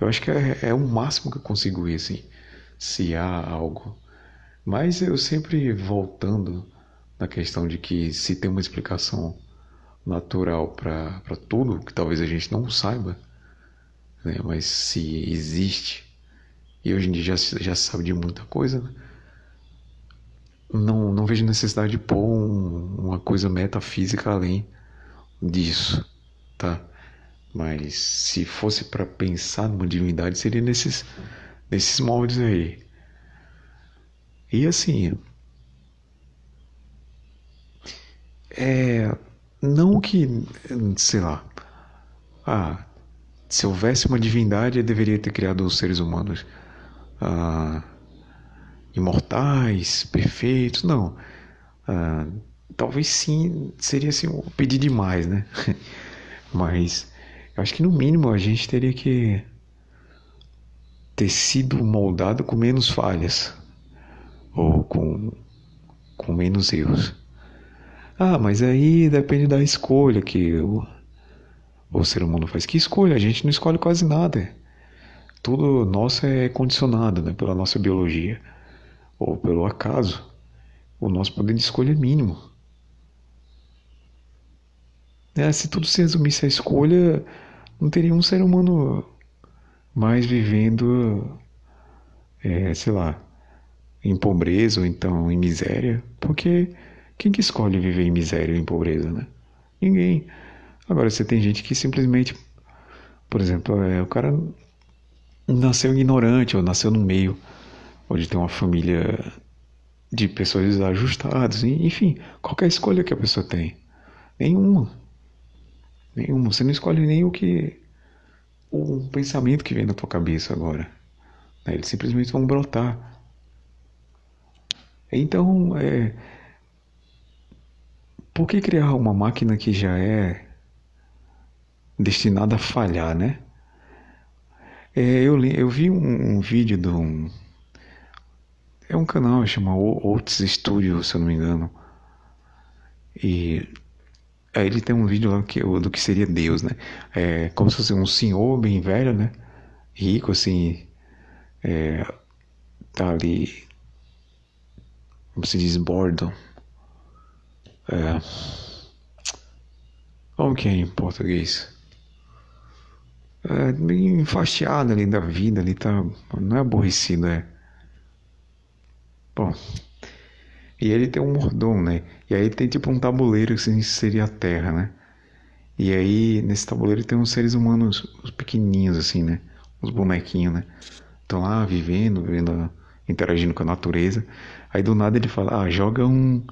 Eu acho que é, é o máximo que eu consigo ir, assim, se há algo. Mas eu sempre voltando na questão de que se tem uma explicação natural para tudo, que talvez a gente não saiba, né? mas se existe e hoje em dia já, já sabe de muita coisa, né? não, não vejo necessidade de pôr um, uma coisa metafísica além disso, tá? Mas se fosse para pensar numa divindade, seria nesses, nesses moldes aí. E assim, é, não que, sei lá, ah, se houvesse uma divindade, eu deveria ter criado os seres humanos ah, imortais, perfeitos, não. Ah, talvez sim, seria assim, um pedir demais, né? Mas eu acho que no mínimo a gente teria que ter sido moldado com menos falhas ou com, com menos erros. Ah, mas aí depende da escolha que o, o ser humano faz. Que escolha? A gente não escolhe quase nada tudo nosso é condicionado né, pela nossa biologia ou pelo acaso. O nosso poder de escolha é mínimo. É, se tudo se resumisse à escolha, não teria um ser humano mais vivendo, é, sei lá, em pobreza ou então em miséria. Porque quem que escolhe viver em miséria ou em pobreza, né? Ninguém. Agora, você tem gente que simplesmente, por exemplo, é, o cara nasceu ignorante ou nasceu no meio onde tem uma família de pessoas desajustadas, enfim, qualquer escolha que a pessoa tem. Nenhuma. Nenhuma. Você não escolhe nem o que. o pensamento que vem na tua cabeça agora. Né? Eles simplesmente vão brotar. Então, é. Por que criar uma máquina que já é destinada a falhar, né? É, eu, eu vi um, um vídeo de um. É um canal, chama Otis Studio, se eu não me engano. E aí ele tem um vídeo lá que, do que seria Deus, né? É como se fosse um senhor bem velho, né? Rico, assim. É, tá ali. Como se diz, bordo. É, como que é em português? É, meio enfastiado ali da vida, ali tá. Não é aborrecido, é. Bom. E ele tem um mordomo, né? E aí tem tipo um tabuleiro que seria a Terra, né? E aí nesse tabuleiro tem uns seres humanos os pequenininhos assim, né? Os bonequinhos, né? Estão lá vivendo, vivendo, interagindo com a natureza. Aí do nada ele fala: "Ah, joga um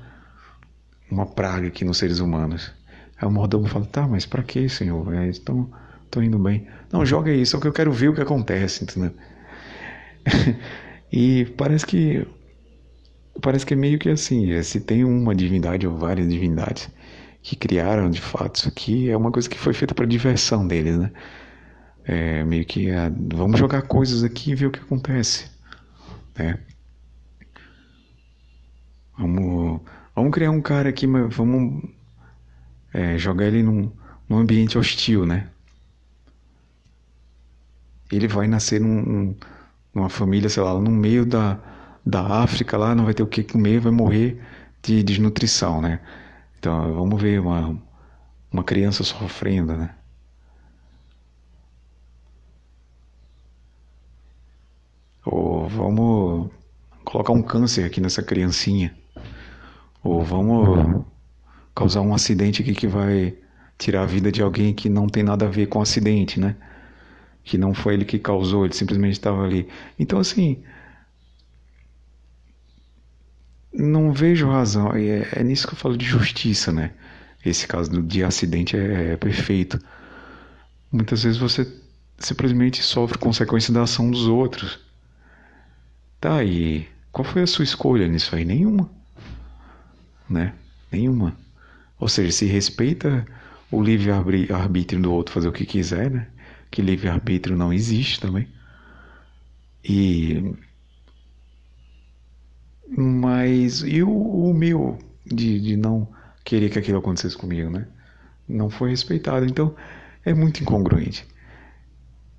uma praga aqui nos seres humanos". Aí o mordomo fala: "Tá, mas para que, senhor? É, estão estão indo bem". Não, joga aí, só que eu quero ver o que acontece, entendeu? e parece que parece que é meio que assim, é, se tem uma divindade ou várias divindades que criaram de fato isso aqui, é uma coisa que foi feita para diversão deles, né? É, meio que é, vamos jogar coisas aqui e ver o que acontece, né? Vamos, vamos criar um cara aqui, mas vamos é, jogar ele num, num ambiente hostil, né? Ele vai nascer num, numa família, sei lá, no meio da, da África lá, não vai ter o que comer, vai morrer de desnutrição, né? Então, vamos ver uma, uma criança sofrendo, né? Ou vamos colocar um câncer aqui nessa criancinha. Ou vamos causar um acidente aqui que vai tirar a vida de alguém que não tem nada a ver com o acidente, né? Que não foi ele que causou, ele simplesmente estava ali. Então, assim, não vejo razão. É, é, nisso que eu falo de justiça, né? Esse caso de acidente é, é perfeito. Muitas vezes você simplesmente sofre consequência da ação dos outros. Tá, e qual foi a sua escolha nisso aí? Nenhuma. Né? Nenhuma. Ou seja, se respeita o livre-arbítrio do outro fazer o que quiser, né? Que livre-arbítrio não existe também. E mas e o, o meu de, de não querer que aquilo acontecesse comigo, né? Não foi respeitado. Então é muito incongruente.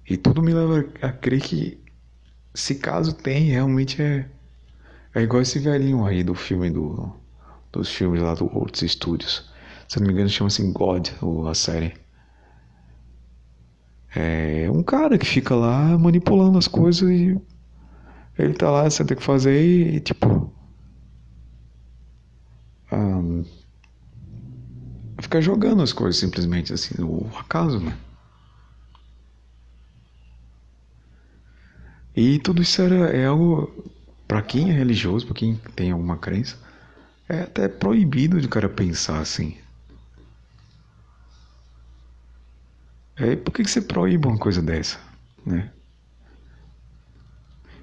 E tudo me leva a crer que se caso tem, realmente é é igual esse velhinho aí do filme do dos filmes lá do Outros Studios. Se não me engano, chama-se God, a série. É um cara que fica lá manipulando as coisas e ele tá lá, você tem que fazer e, tipo. Um, ficar jogando as coisas simplesmente assim, o acaso, né? E tudo isso era, é algo, para quem é religioso, para quem tem alguma crença, é até proibido de cara pensar assim. É, por que, que você proíbe uma coisa dessa, né?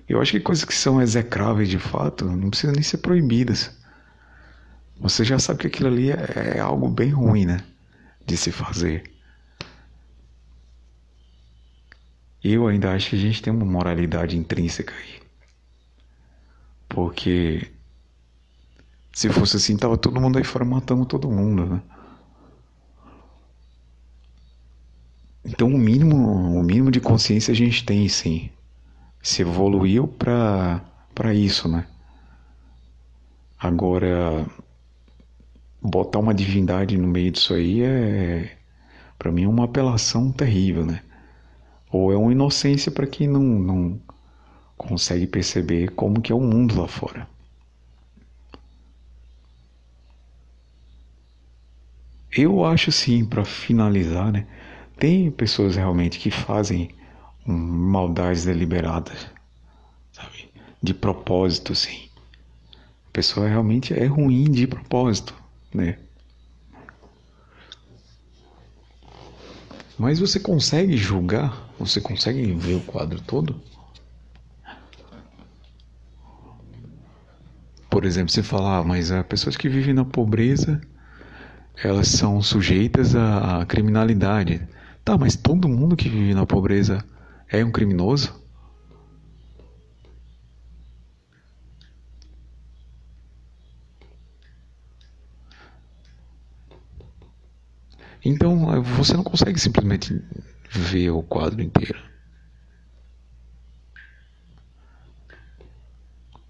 Eu acho que coisas que são execráveis de fato não precisam nem ser proibidas. Você já sabe que aquilo ali é, é algo bem ruim, né? De se fazer. Eu ainda acho que a gente tem uma moralidade intrínseca aí. Porque se fosse assim, tava todo mundo aí fora matando todo mundo, né? Então o mínimo, o mínimo de consciência a gente tem, sim se evoluiu para isso, né? Agora botar uma divindade no meio disso aí é para mim é uma apelação terrível, né? Ou é uma inocência para quem não, não consegue perceber como que é o mundo lá fora. Eu acho sim, para finalizar, né? Tem pessoas realmente que fazem maldades deliberadas, sabe? De propósito, sim. A pessoa realmente é ruim de propósito, né? Mas você consegue julgar? Você consegue ver o quadro todo? Por exemplo, você falar, ah, mas as pessoas que vivem na pobreza, elas são sujeitas à criminalidade. Tá, mas todo mundo que vive na pobreza é um criminoso? Então você não consegue simplesmente ver o quadro inteiro.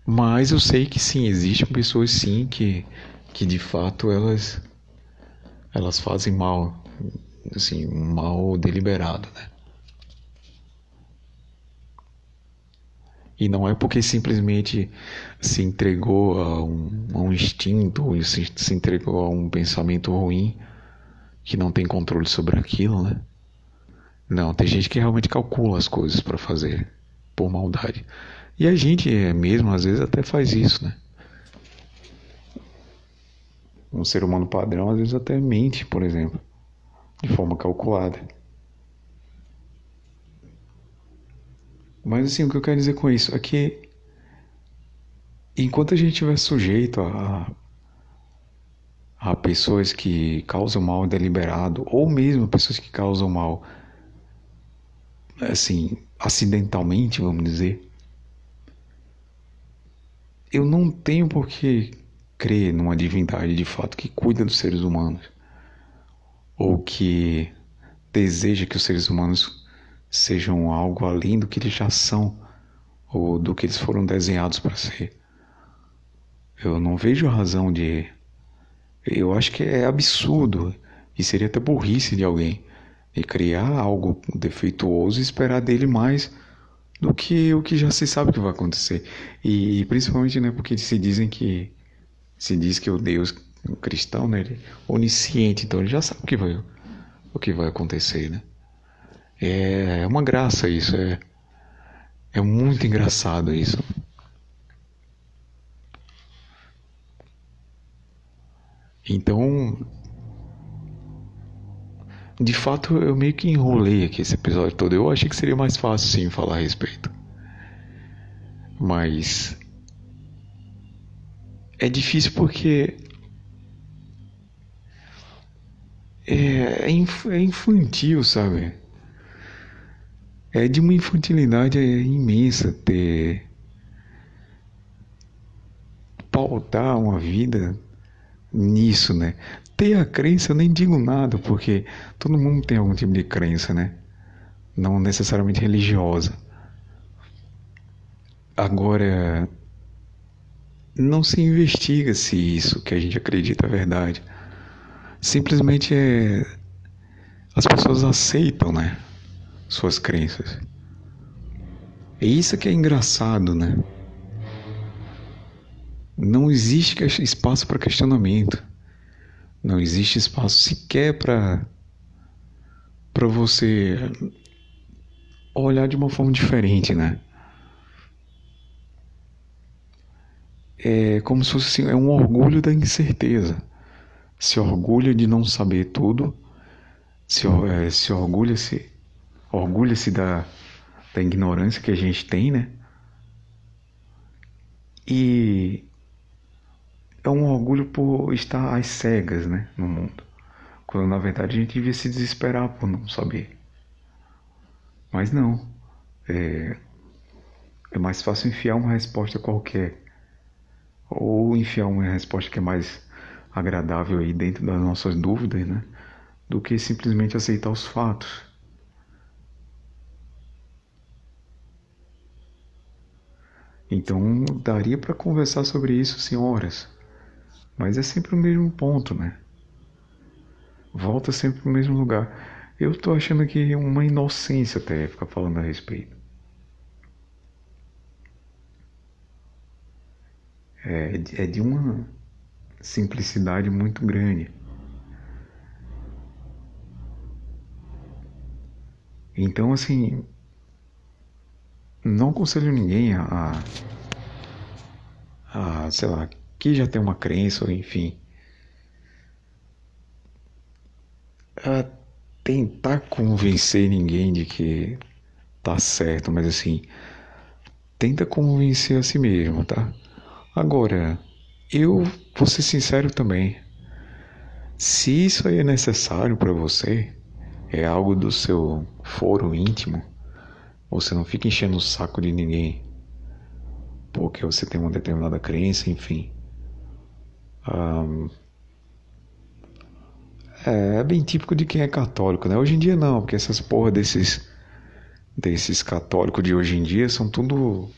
Mas eu sei que sim, existem pessoas sim que que de fato elas elas fazem mal, assim, um mal deliberado, né? E não é porque simplesmente se entregou a um, a um instinto, se, se entregou a um pensamento ruim, que não tem controle sobre aquilo, né? Não, tem gente que realmente calcula as coisas para fazer por maldade. E a gente mesmo, às vezes, até faz isso, né? Um ser humano padrão, às vezes, até mente, por exemplo, de forma calculada. Mas assim, o que eu quero dizer com isso é que enquanto a gente estiver sujeito a, a pessoas que causam mal deliberado, ou mesmo pessoas que causam mal assim, acidentalmente, vamos dizer, eu não tenho por que crer numa divindade de fato que cuida dos seres humanos ou que deseja que os seres humanos sejam algo além do que eles já são ou do que eles foram desenhados para ser. Eu não vejo razão de. Eu acho que é absurdo e seria até burrice de alguém de criar algo defeituoso e esperar dele mais do que o que já se sabe que vai acontecer. E, principalmente né, porque se dizem que se diz que o Deus cristão, né, ele é onisciente, então ele já sabe o que vai o que vai acontecer, né? É, é uma graça isso, é, é muito engraçado isso. Então, de fato, eu meio que enrolei aqui esse episódio todo. Eu achei que seria mais fácil sim falar a respeito. Mas é difícil porque é, é, é infantil, sabe? É de uma infantilidade imensa ter pautar uma vida nisso, né? Ter a crença, eu nem digo nada, porque todo mundo tem algum tipo de crença, né? Não necessariamente religiosa. Agora, não se investiga se isso que a gente acredita é verdade. Simplesmente. As pessoas aceitam, né? suas crenças. É isso que é engraçado, né? Não existe espaço para questionamento. Não existe espaço sequer para para você olhar de uma forma diferente, né? É como se fosse assim, é um orgulho da incerteza. Se orgulha de não saber tudo, se, é, se orgulha se orgulha-se da, da ignorância que a gente tem, né? E é um orgulho por estar às cegas, né, no mundo. Quando na verdade a gente devia se desesperar por não saber. Mas não. É, é mais fácil enfiar uma resposta qualquer. Ou enfiar uma resposta que é mais agradável aí dentro das nossas dúvidas, né? Do que simplesmente aceitar os fatos. Então daria para conversar sobre isso senhoras, mas é sempre o mesmo ponto, né? Volta sempre para o mesmo lugar. Eu tô achando que é uma inocência até ficar falando a respeito. É, é de uma simplicidade muito grande. Então, assim, não aconselho ninguém a, a, sei lá, que já tem uma crença, ou enfim, a tentar convencer ninguém de que tá certo, mas assim, tenta convencer a si mesmo, tá? Agora, eu vou ser sincero também. Se isso aí é necessário para você, é algo do seu foro íntimo, você não fica enchendo o saco de ninguém porque você tem uma determinada crença, enfim. Um, é, bem típico de quem é católico, né? Hoje em dia não, porque essas porra desses desses católicos de hoje em dia são tudo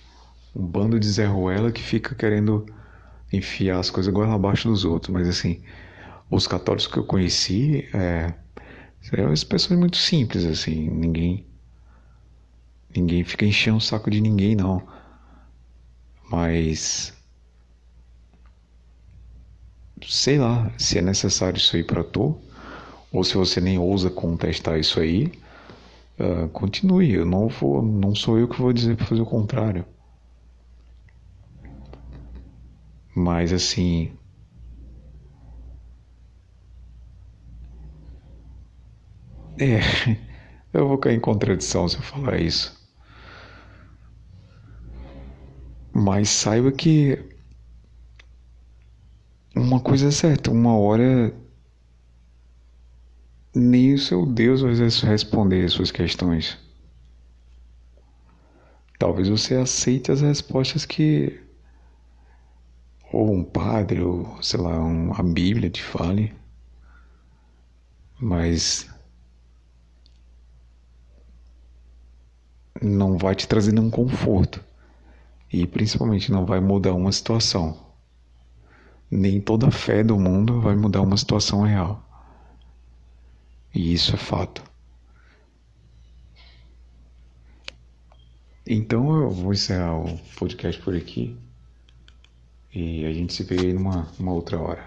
um bando de Zé Ruela que fica querendo enfiar as coisas goela abaixo dos outros, mas assim, os católicos que eu conheci, é, eram pessoas muito simples, assim, ninguém ninguém fica enchendo o saco de ninguém, não. Mas sei lá se é necessário isso aí para tu, ou se você nem ousa contestar isso aí, uh, continue. Eu não vou, não sou eu que vou dizer para fazer o contrário. Mas assim, é, eu vou cair em contradição se eu falar isso. Mas saiba que uma coisa é certa, uma hora nem o seu Deus vai responder as suas questões. Talvez você aceite as respostas que ou um padre, ou sei lá, um, a Bíblia te fale, mas não vai te trazer nenhum conforto e principalmente não vai mudar uma situação. Nem toda fé do mundo vai mudar uma situação real. E isso é fato. Então eu vou encerrar o podcast por aqui. E a gente se vê aí numa, numa outra hora.